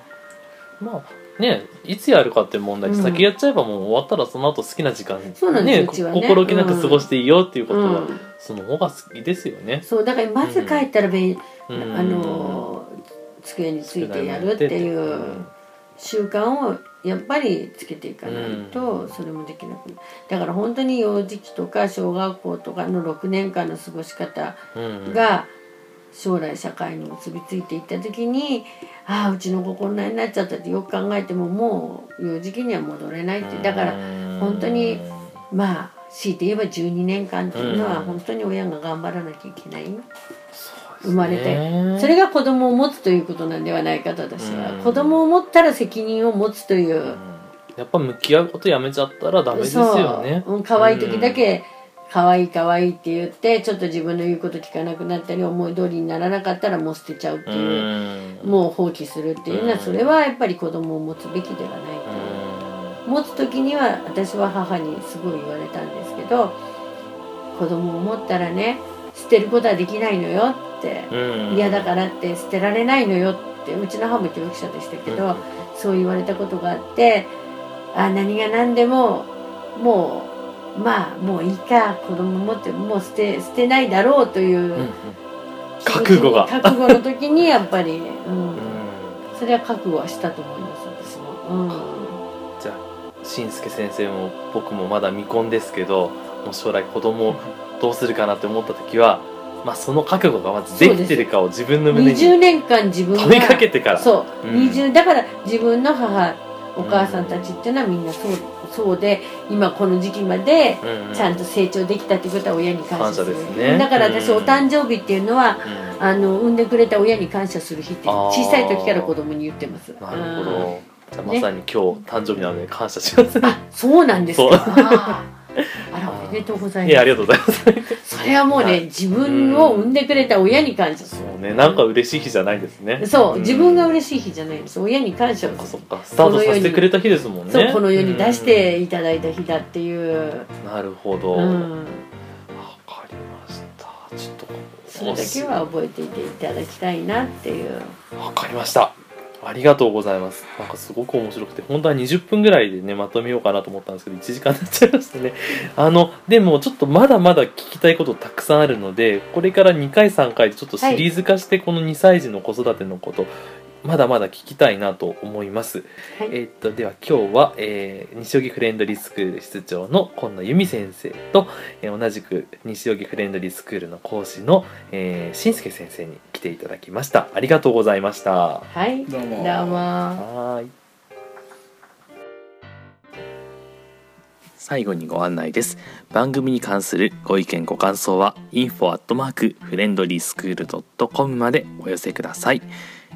まあねいつやるかって問題で、うん。先やっちゃえばもう終わったらその後好きな時間そうなんですねうちはね。心置きなく過ごしていいよっていうことは、うん。その方が好きですよね。そうだからまず帰ったら勉、うん。あの机についてやるっていう習慣をやっぱりつけていかないとそれもできなくなる。だから本当に幼児期とか小学校とかの6年間の過ごし方うん。が将来社会に結びついていった時にああうちの子こんなになっちゃったってよく考えてももう幼児期には戻れないって。だから本当にまあ強いて言えば12年間っていうのはうん。本当に親が頑張らなきゃいけない。生生まれてそれが子供を持つということなんではないかと私は、うん。子供を持ったら責任を持つという、やっぱ向き合うことやめちゃったらダメですよね。そう、うん、可愛い時だけ可愛い可愛いって言ってちょっと自分の言うこと聞かなくなったり思い通りにならなかったらもう捨てちゃうってういう、ん。もう放棄するっていうのはうん。それはやっぱり子供を持つべきではないという。持つ時には私は母にすごい言われたんですけど子供を持ったらね捨てることはできないのよって。うん。嫌だからって捨てられないのよってうちの母も教育者でしたけど、うん。そう言われたことがあってあ何が何でももうまあもういいか子供持ってもう捨て捨てないだろうという、うんうん。覚悟が。覚悟の時にやっぱり、うん。うん。それは覚悟はしたと思います私も。うん。じゃあしんすけ先生も僕もまだ未婚ですけどもう将来子供をどうするかなって思った時は、まあ、その覚悟がまずできてるかを自分の胸20に年間自分が問いかけてから。そう、うん。20だから自分の母お母さんたちっていうのはみんなそうそうで今この時期までちゃんと成長できたってことは親に感謝する。ね。だから私うん。お誕生日っていうのはうん。あの産んでくれた親に感謝する日って小さい時から子供に言ってます。なるほうん。どじゃあまさに今日誕生日なので感謝します、あそうなんですか あらおめでとうございます。いやありがとうございます。それはもうね自分を産んでくれた親に感謝。するそうね。なんか嬉しい日じゃないですね。そう自分が嬉しい日じゃない。んです親に感謝をそっかする。そっか。スタートさせてくれた日ですもんね。そうこの世に出していただいた日だっていう、うん。なるほど、わうん、かりました。ちょっとそれだけは覚えていていただきたいなっていう。わかりましたありがとうございます。なんかすごく面白くて本当は20分ぐらいでねまとめようかなと思ったんですけど1時間になっちゃいましたね。あのでもちょっとまだまだ聞きたいことたくさんあるのでこれから2回3回でちょっとシリーズ化してこの2歳児の子育てのことまだまだ聞きたいなと思います。はい。えっとでは今日は、えー西荻フレンドリースクール室長の今野由美先生と、えー同じく西荻フレンドリースクールの講師の、えー、しんすけ先生に来ていただきました。ありがとうございました。はいどうもどうもはーい。最後にご案内です。番組に関するご意見ご感想は info アットマークフレンドリースクールドットコムまでお寄せください。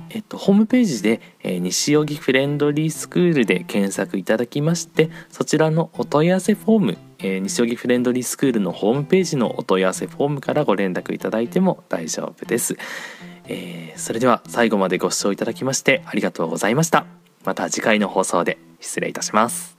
えっと、ホームページで、えー西荻フレンドリースクールで検索いただきましてそちらのお問い合わせフォーム、えー西荻フレンドリースクールのホームページのお問い合わせフォームからご連絡いただいても大丈夫です、えーそれでは最後までご視聴いただきましてありがとうございました。また次回の放送で失礼いたします。